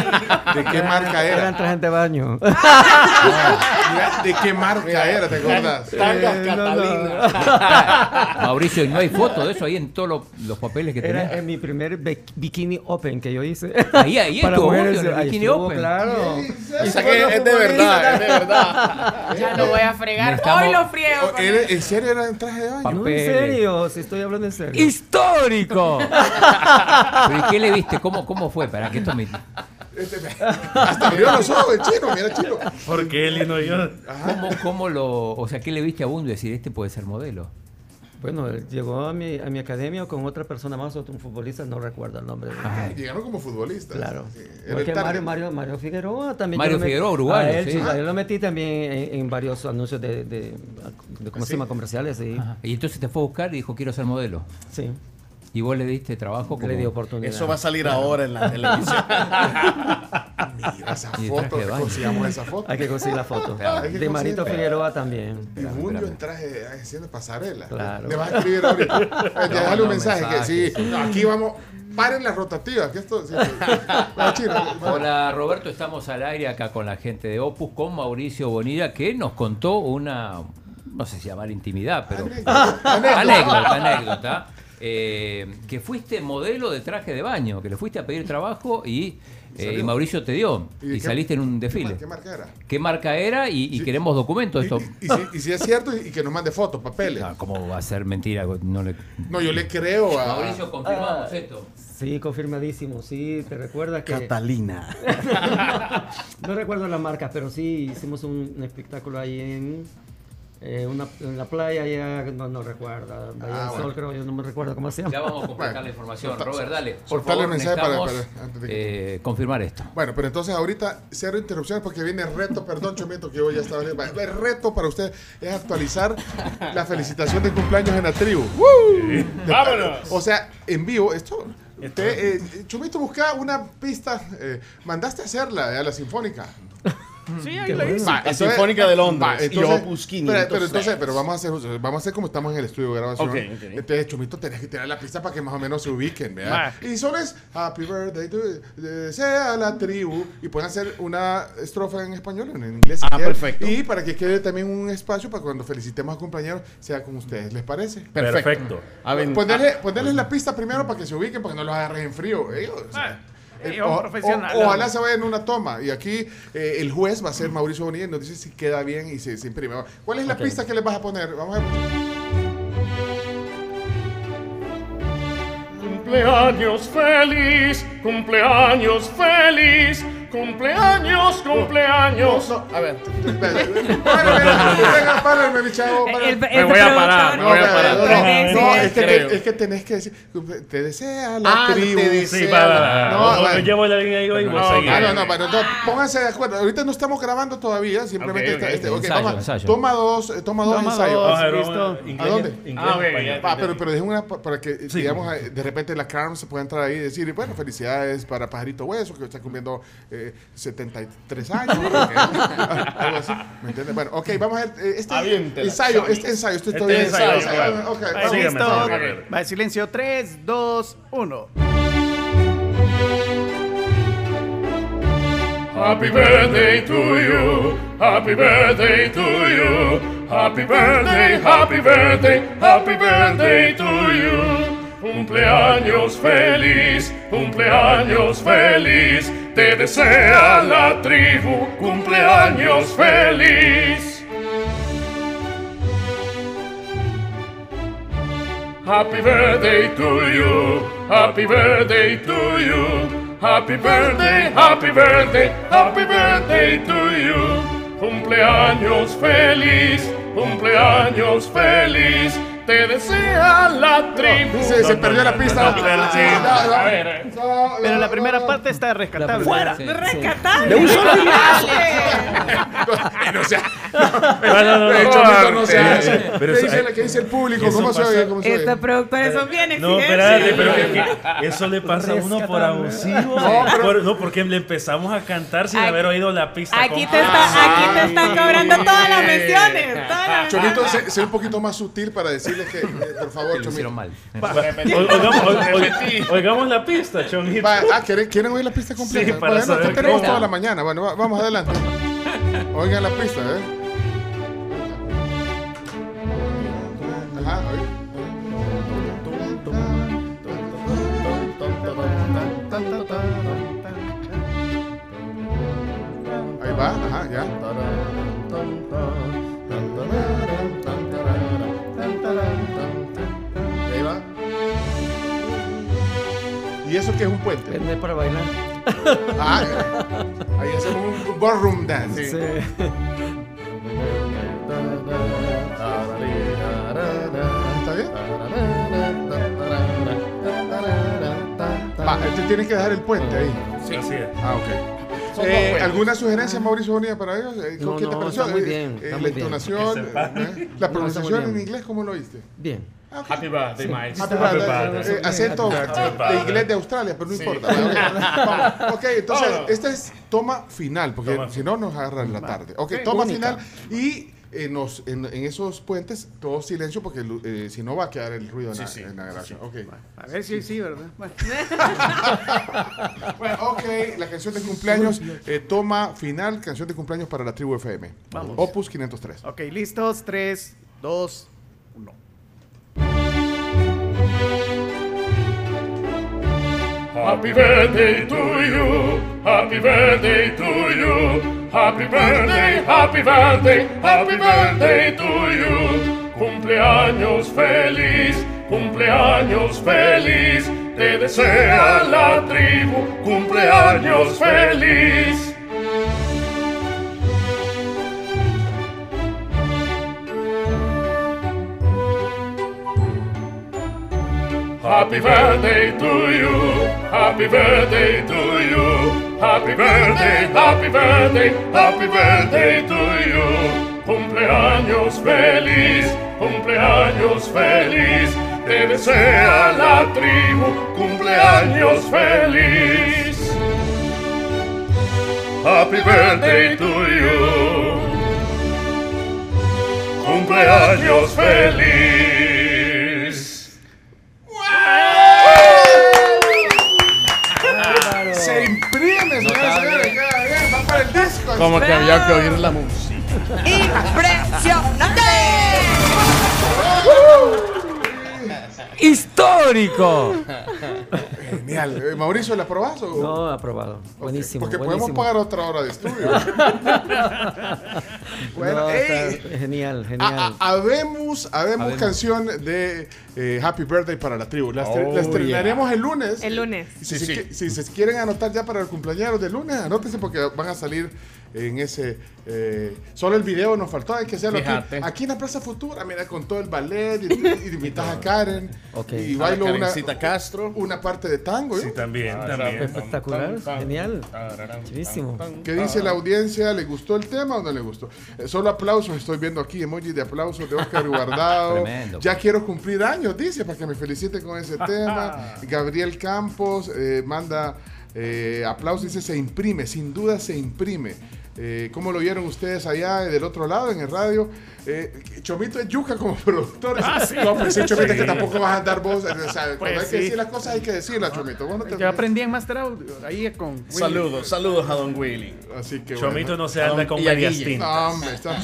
¿De qué marca Eran era? trajes de baño. ¿De qué marca era? ¿Te acuerdas? Tangas Eh, no, no. Catalina. Mauricio, ¿y no hay foto de eso ahí en todos los, los papeles que Era tenés? en mi primer bi- bikini open que yo hice. Ahí, ahí Para mujeres, en el Bikini estuvo, Open. Claro. O sea que es de verdad, es de verdad. Ya lo voy a fregar. Hoy lo friego. Era-. ¿En serio era un traje de baño? En Papeles. Serio, si estoy hablando en serio. ¡Histórico! ¿Pero y qué le viste? ¿Cómo, cómo fue? Para que esto me... Este, hasta abrió los ojos el chino, mira chino. ¿Por qué él y no yo? ¿Cómo, cómo lo... O sea, ¿qué le viste a Bundio y decir, este puede ser modelo? Bueno, él llegó a mi, a mi academia con otra persona más, otro un futbolista, no recuerdo el nombre. Ajá. Llegaron como futbolistas. Claro. Sí, era Igual el que target. Mario, Mario, Mario Figueroa también. Mario yo metí- Figueroa, uruguayo, a él, sí. él lo metí también en, en varios anuncios de, de, de ¿cómo se llama? Comerciales. Y entonces te fue a buscar y dijo, quiero ser modelo. Sí. ¿Y vos le diste trabajo? Le di oportunidad. Eso va a salir ahora en la televisión. Mira esa Y foto, baño. consigamos esa foto. Hay que conseguir la foto. Que De Marito. Figueroa también. Y Julio en traje haciendo pasarela. Claro. Le vas a escribir ahorita. Eh, No, Déjale no, un mensaje, que sí. mensaje, sí. no, aquí vamos. Paren las rotativas. Que esto, sí. Hola Roberto, estamos al aire acá con la gente de Opus, con Mauricio Bonilla, que nos contó una, no sé si llamar intimidad, pero Anécdota. anécdota, anécdota, eh, que fuiste modelo de traje de baño, que le fuiste a pedir trabajo y, eh, y Mauricio te dio, ¿Y de y qué- saliste en un ¿Qué, desfile. qué marca era? ¿Qué marca era? Y, y queremos documentos. Esto, Y si, y si es cierto, y que nos mande fotos, papeles. Ah, ¿Cómo va a ser mentira? No le... No, yo le creo a. Mauricio, confirmamos Ah, esto. Sí, confirmadísimo. Sí, te recuerdas que. Catalina. no recuerdo las marcas, pero sí hicimos un, un espectáculo ahí en, eh, una, en la playa. Ya, no, no recuerdo. Bahía Ah, del bueno. Sol, creo. Yo no me recuerdo cómo se llama. Ya vamos a completar Bueno, la información. solta- Robert, dale. Por favor, el mensaje para- antes de que- eh, confirmar esto. Bueno, pero entonces ahorita cero interrupciones porque viene el reto, perdón Chomito que yo ya estaba el reto para usted es actualizar la felicitación de cumpleaños en la tribu. ¡Vámonos! O sea, en vivo, esto, usted, eh, Chomito busca una pista, eh, mandaste a hacerla eh, a la sinfónica. Sí. La Va, entonces- Sinfónica de Londres y Opus pero, 500. pero entonces, pero vamos a hacer, vamos a hacer como estamos en el estudio de grabación. Ok, ok. Entonces, Chomito, tenés que tirar la pista para que más o menos se ubiquen, ¿verdad? Y solo es Happy Birthday to eh, sea la tribu y pueden hacer una estrofa en español o en inglés. si Ah, quieren. perfecto. Y para que quede también un espacio para cuando felicitemos a compañeros sea con ustedes, ¿les parece? Perfecto. Perfecto. A ver, Ponerle, ponerles la pista primero para que se ubiquen, para que no los agarren en frío. ellos, o sea, eh, ellos o- profesionales. o- ojalá se vaya en una toma. Y aquí eh, el juez va a ser Mauricio Bonilla y nos dice si queda bien y se, se imprime. ¿Cuál es la pista que les vas a poner? Vamos a ver. Cumpleaños feliz, cumpleaños feliz, cumpleaños, cumpleaños. No, no, a ver, venga, párame, mi chavo. Me voy a parar, me voy a parar. No, no, no, es, que es tenés que decir, te desea la Ah, tribu. te desea Sí, va. No, O- o va. llevo la línea ahí y voy a No, seguir. no, no, no, entonces, pónganse de acuerdo. Ahorita no estamos grabando todavía, simplemente este, toma dos, eh, toma dos ensayos. a ver, listo. vamos a- inglés, ¿A dónde? Ah. Ah, pero, pero dejen una pa- para que, digamos, eh, de repente la Carmen se pueda entrar ahí y decir, bueno, felicidades para Pajarito Hueso, que está cumpliendo eh, 73 años. Algo así, ¿me entiendes? Bueno, ok, vamos a ver, eh, este Aviéntela, ensayo, Xavi. este ensayo, este, Este todavía ensayo, ensayo. claro. Ok, Ahí, vamos. Sígueme, listo. Va, silencio. 3, 2, 1. Happy birthday to you, happy birthday to you, happy birthday, happy birthday, happy birthday to you. Cumpleaños feliz, cumpleaños feliz, te desea la tribu, cumpleaños feliz. Happy birthday to you, happy birthday to you, happy birthday, happy birthday, happy birthday to you. Cumpleaños feliz, cumpleaños feliz, te desea la tribu. Se, se perdió la pista. No, pero sí. No, no. A ver, No, no, pero la no, primera no. parte está rescatable. Fuera. Rescatable. De un solo No sea. No, no, no, Eh, no, no no, eso. pero ¿Qué dice, la- qué dice el público? ¿Cómo se oye? ¿Cómo se? Estos productores son bien No, exigentes. espérate, pero que, que eso le pasa a uno por abusivo. No, pero- Por- no, porque le empezamos a cantar sin Aquí- haber oído la pista. Aquí te, completa. está, aquí te están cobrando todas las menciones. Chomito, sé, un poquito más sutil para decirles que, eh, por favor, Que lo Chomito. hicieron mal. O- Oigamos, oigamos la pista, Chomito. Va, ah, ¿quieren, ¿quieren oír la pista completa? Sí, para bueno, saber cómo. toda la mañana. Bueno, va- vamos adelante. Oigan la pista, ¿eh? Ajá, oí. Ahí va, ajá, ya. Eso qué es un puente? Vende para bailar. Ah, ahí hacemos un ballroom dance. Sí. ¿Está bien? Va, este tiene que dejar el puente ahí. Sí, así es. Ah, ok. Eh. ¿Alguna sugerencia, Mauricio Bonilla, para ellos? Eh, ¿Qué No, te no, pareció? está muy Eh, bien, eh, está la muy bien. entonación, Que eh, la No, pronunciación muy en inglés, ¿cómo lo oíste? Bien. Happy birthday, Miles. Happy birthday. Eh, acento de inglés de Australia, pero no Sí. importa. Ok, vamos. Ok, entonces, Vámonos. esta es toma final, porque Toma si no nos agarra en la tarde. Ok, toma única. final y eh, nos, en, en esos puentes todo silencio porque eh, si no va a quedar el ruido en, Sí, la, sí. en la grabación. Ok. A ver si sí, ¿verdad? Bueno. Bueno, ok, la canción de cumpleaños, eh, toma final, canción de cumpleaños para la tribu FM. Vamos. Opus 503. Ok, listos. 3, 2, 1. Happy birthday to you, happy birthday to you, happy birthday, happy birthday, happy birthday to you. Cumpleaños feliz, cumpleaños feliz, te desea la tribu, cumpleaños feliz. Happy birthday to you. Happy birthday to you. Happy birthday, happy birthday, happy birthday to you. Cumpleaños feliz, cumpleaños feliz. Te desea la tribu, cumpleaños feliz. Happy birthday to you. Cumpleaños feliz. Como que había que oír la música. ¡Impresionante! ¡Histórico! Genial. Eh, Mauricio, ¿la aprobás o? No, aprobado. Buenísimo. Porque buenísimo. podemos pagar otra hora de estudio. bueno, No, está ey, genial, genial. a- a- habemos, habemos Habemos. canción de eh, Happy Birthday para la tribu. La, estre- Oh, la estrenaremos el lunes. El lunes. Si, Sí, se, sí. qui- si se quieren anotar ya para el cumpleaños del lunes, anótense porque van a salir en ese. eh, solo el video nos faltó, hay que hacerlo aquí, aquí en la Plaza Futura. Mira, con todo el ballet y, y invitas a Karen. Ok. Y A la bailo una, Castro. una parte de tango. ¿eh? Sí, también, Ah, también. Espectacular, genial. Chidísimo. ¿Qué dice la audiencia? ¿Le gustó el tema o no le gustó? Eh, solo aplausos, estoy viendo aquí emojis de aplausos de Oscar Guardado. Tremendo. ya quiero cumplir años, dice, para que me felicite con ese tema. Gabriel Campos eh, manda eh, aplausos, dice, se imprime, sin duda se imprime. Eh, ¿Cómo lo vieron ustedes allá del otro lado en el radio? Eh, Chomito es yuca como productor. Ah, sí. No, pues sí, Chomito, es que tampoco vas a dar voz. eh, o sea, Pues cuando hay sí. que decir las cosas, hay que decirlas, Chomito. Vos no te- Yo aprendí en Master Audio, ahí con Willy. Saludos, saludos a Don Willy. Así que Chomito no se anda don- con medias tintas. No, hombre, está...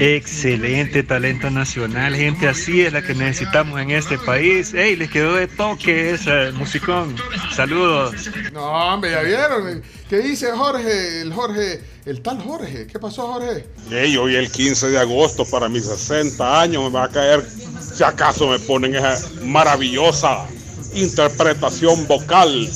Excelente talento nacional, gente así es la que necesitamos en este país. ¡Ey! Les quedó de toque esa musicón. Saludos. No, hombre, ya vieron. ¿Qué dice Jorge? El Jorge, el tal Jorge. ¿Qué pasó, Jorge? Ey, hoy el 15 de agosto para mis 60 años me va a caer, si acaso me ponen esa maravillosa interpretación vocal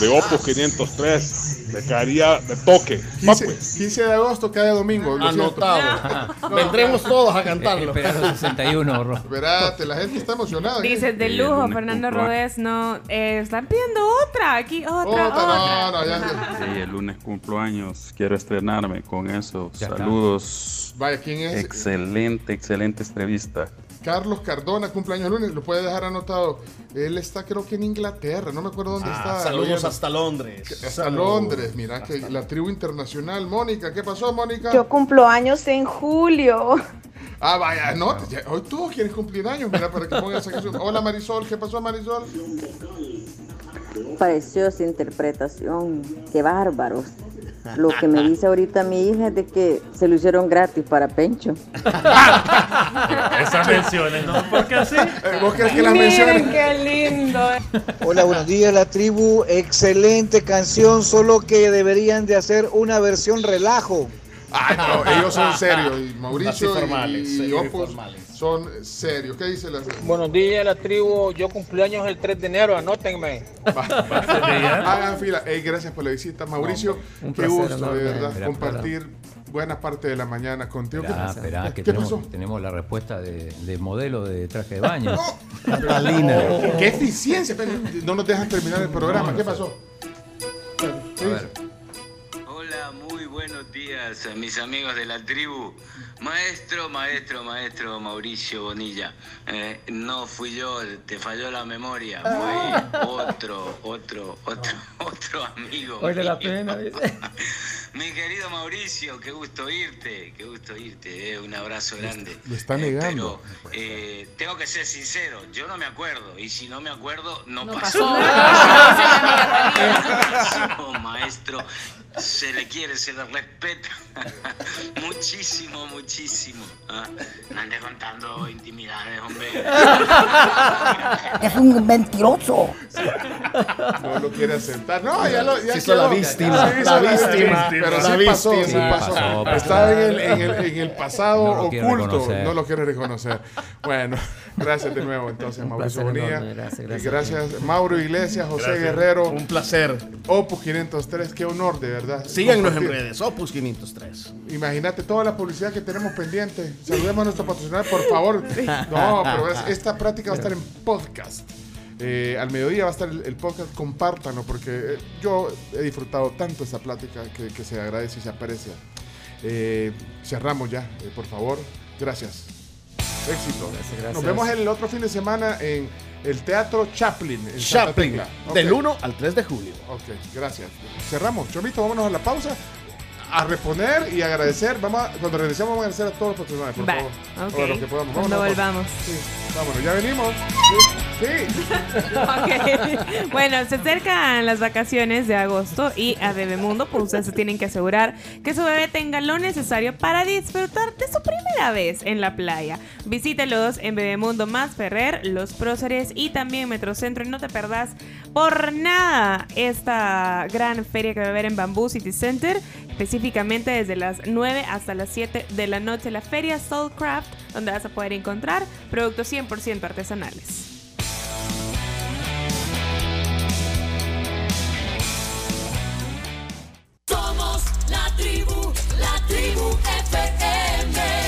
de Opus 503. Me caería de toque. Va, 15, pues. 15 de agosto, cada domingo. Anotado. No, Vendremos todos a cantarlo. Espera los 61, Ro. Espérate, la gente está emocionada. ¿eh? Dice, de lujo, Fernando. Rodés, no, eh, están pidiendo otra, aquí otra, Otra, otra. no, no, ya, ya. Sí, el lunes cumplo años. Quiero estrenarme con eso. Ya está. Saludos. Vaya, ¿quién es? Excelente, excelente entrevista. Carlos Cardona, cumpleaños lunes. Lo puede dejar anotado. Él está, creo que en Inglaterra. No me acuerdo dónde Ah, está. saludos hasta Londres. Hasta. Londres. Mira, que la tribu internacional. Mónica, ¿qué pasó, Mónica? Yo cumplo años en julio. Ah, vaya, no. ya- hoy todos quieren cumplir años. Mira, para que pongan esa canción. Hola, Marisol. ¿Qué pasó, Marisol? Preciosa interpretación, qué bárbaros. Lo que me dice ahorita mi hija es de que se lo hicieron gratis para Pencho. Esas menciones, ¿no? ¿Por qué así? ¿Vos crees que las Miren menciones? qué lindo. Hola, buenos días, la tribu. Excelente canción, solo que deberían de hacer una versión relajo. Ay, no, ellos son serios. Y Mauricio formales, y, Opus son serios. ¿Qué dice la Buenos días, la tribu. Yo cumpleaños el 3 de enero, anótenme. Hagan fila. Ey, gracias por la visita, Mauricio. un Qué placer gusto, enorme. de verdad, Espera, compartir buena parte de la mañana contigo. Esperá, ¿Qué, que ¿Qué tenemos, pasó? tenemos la respuesta de, de modelo de traje de baño. Catalina. Qué eficiencia. pero No nos dejan terminar el programa. ¿Qué pasó? A ver. Buenos días. a mis amigos de la tribu. Maestro, maestro, maestro Mauricio Bonilla. Eh, no fui yo, te falló la memoria. Fue otro, otro, otro, otro amigo. Oye, la pena, dice. Mi querido Mauricio, qué gusto irte, qué gusto irte, eh, un abrazo grande. Lo está negando. Pero eh, tengo que ser sincero, yo no me acuerdo, y si no me acuerdo, no, No pasó. pasó. Maestro, se le quiere, se le respeta. muchísimo, muchísimo. Ah, No ande contando intimidades, hombre. Es un mentiroso. No lo quiere aceptar. No, ya lo. Ya Se hizo la víctima, Sí, la hizo víctima, Pero la sí pasó, sí víctima. pasó. Pasó, pasó. Estaba en el, en el, en el pasado No lo quiere oculto. reconocer. No lo quiere reconocer. Bueno, gracias de nuevo entonces, Mauricio Bonilla. gracias, gracias. gracias, Mauro Iglesias, José Gracias. Guerrero. Un placer. Opus 503, qué honor, de verdad. Síganos en redes, Opus 503. Imagínate toda la publicidad que tenemos pendiente. Saludemos a nuestro patrocinador, por favor. No, pero es- esta práctica va a estar en podcast. Eh, al mediodía va a estar el, el podcast, compártanlo, porque eh, yo he disfrutado tanto esta plática que, que se agradece y se aprecia. Eh, cerramos ya, eh, por favor. Gracias. Éxito. gracias. Nos vemos el otro fin de semana en el Teatro Chaplin. En Santa Chaplin, Tecla. Ok. del 1 al 3 de julio. Ok, gracias. Cerramos. Chomito, vámonos a la pausa. A reponer y agradecer. Vamos a- cuando regresemos vamos a agradecer a todos los patrocinadores, por Va, favor. ok. Todo lo que podamos. Cuando volvamos. Sí, vámonos, ya venimos. Sí. sí. Ok. Bueno, se acercan las vacaciones de agosto y a Bebemundo, pues ustedes se tienen que asegurar que su bebé tenga lo necesario para disfrutar de su primera vez en la playa. Visítelos en Bebemundo Más Ferrer, Los Próceres y también Metrocentro y no te perdás por nada esta gran feria que va a haber en Bamboo City Center, específicamente desde las 9 hasta las 7 de la noche la feria Soulcraft, donde vas a poder encontrar productos 100% artesanales. Somos la tribu, la tribu FM.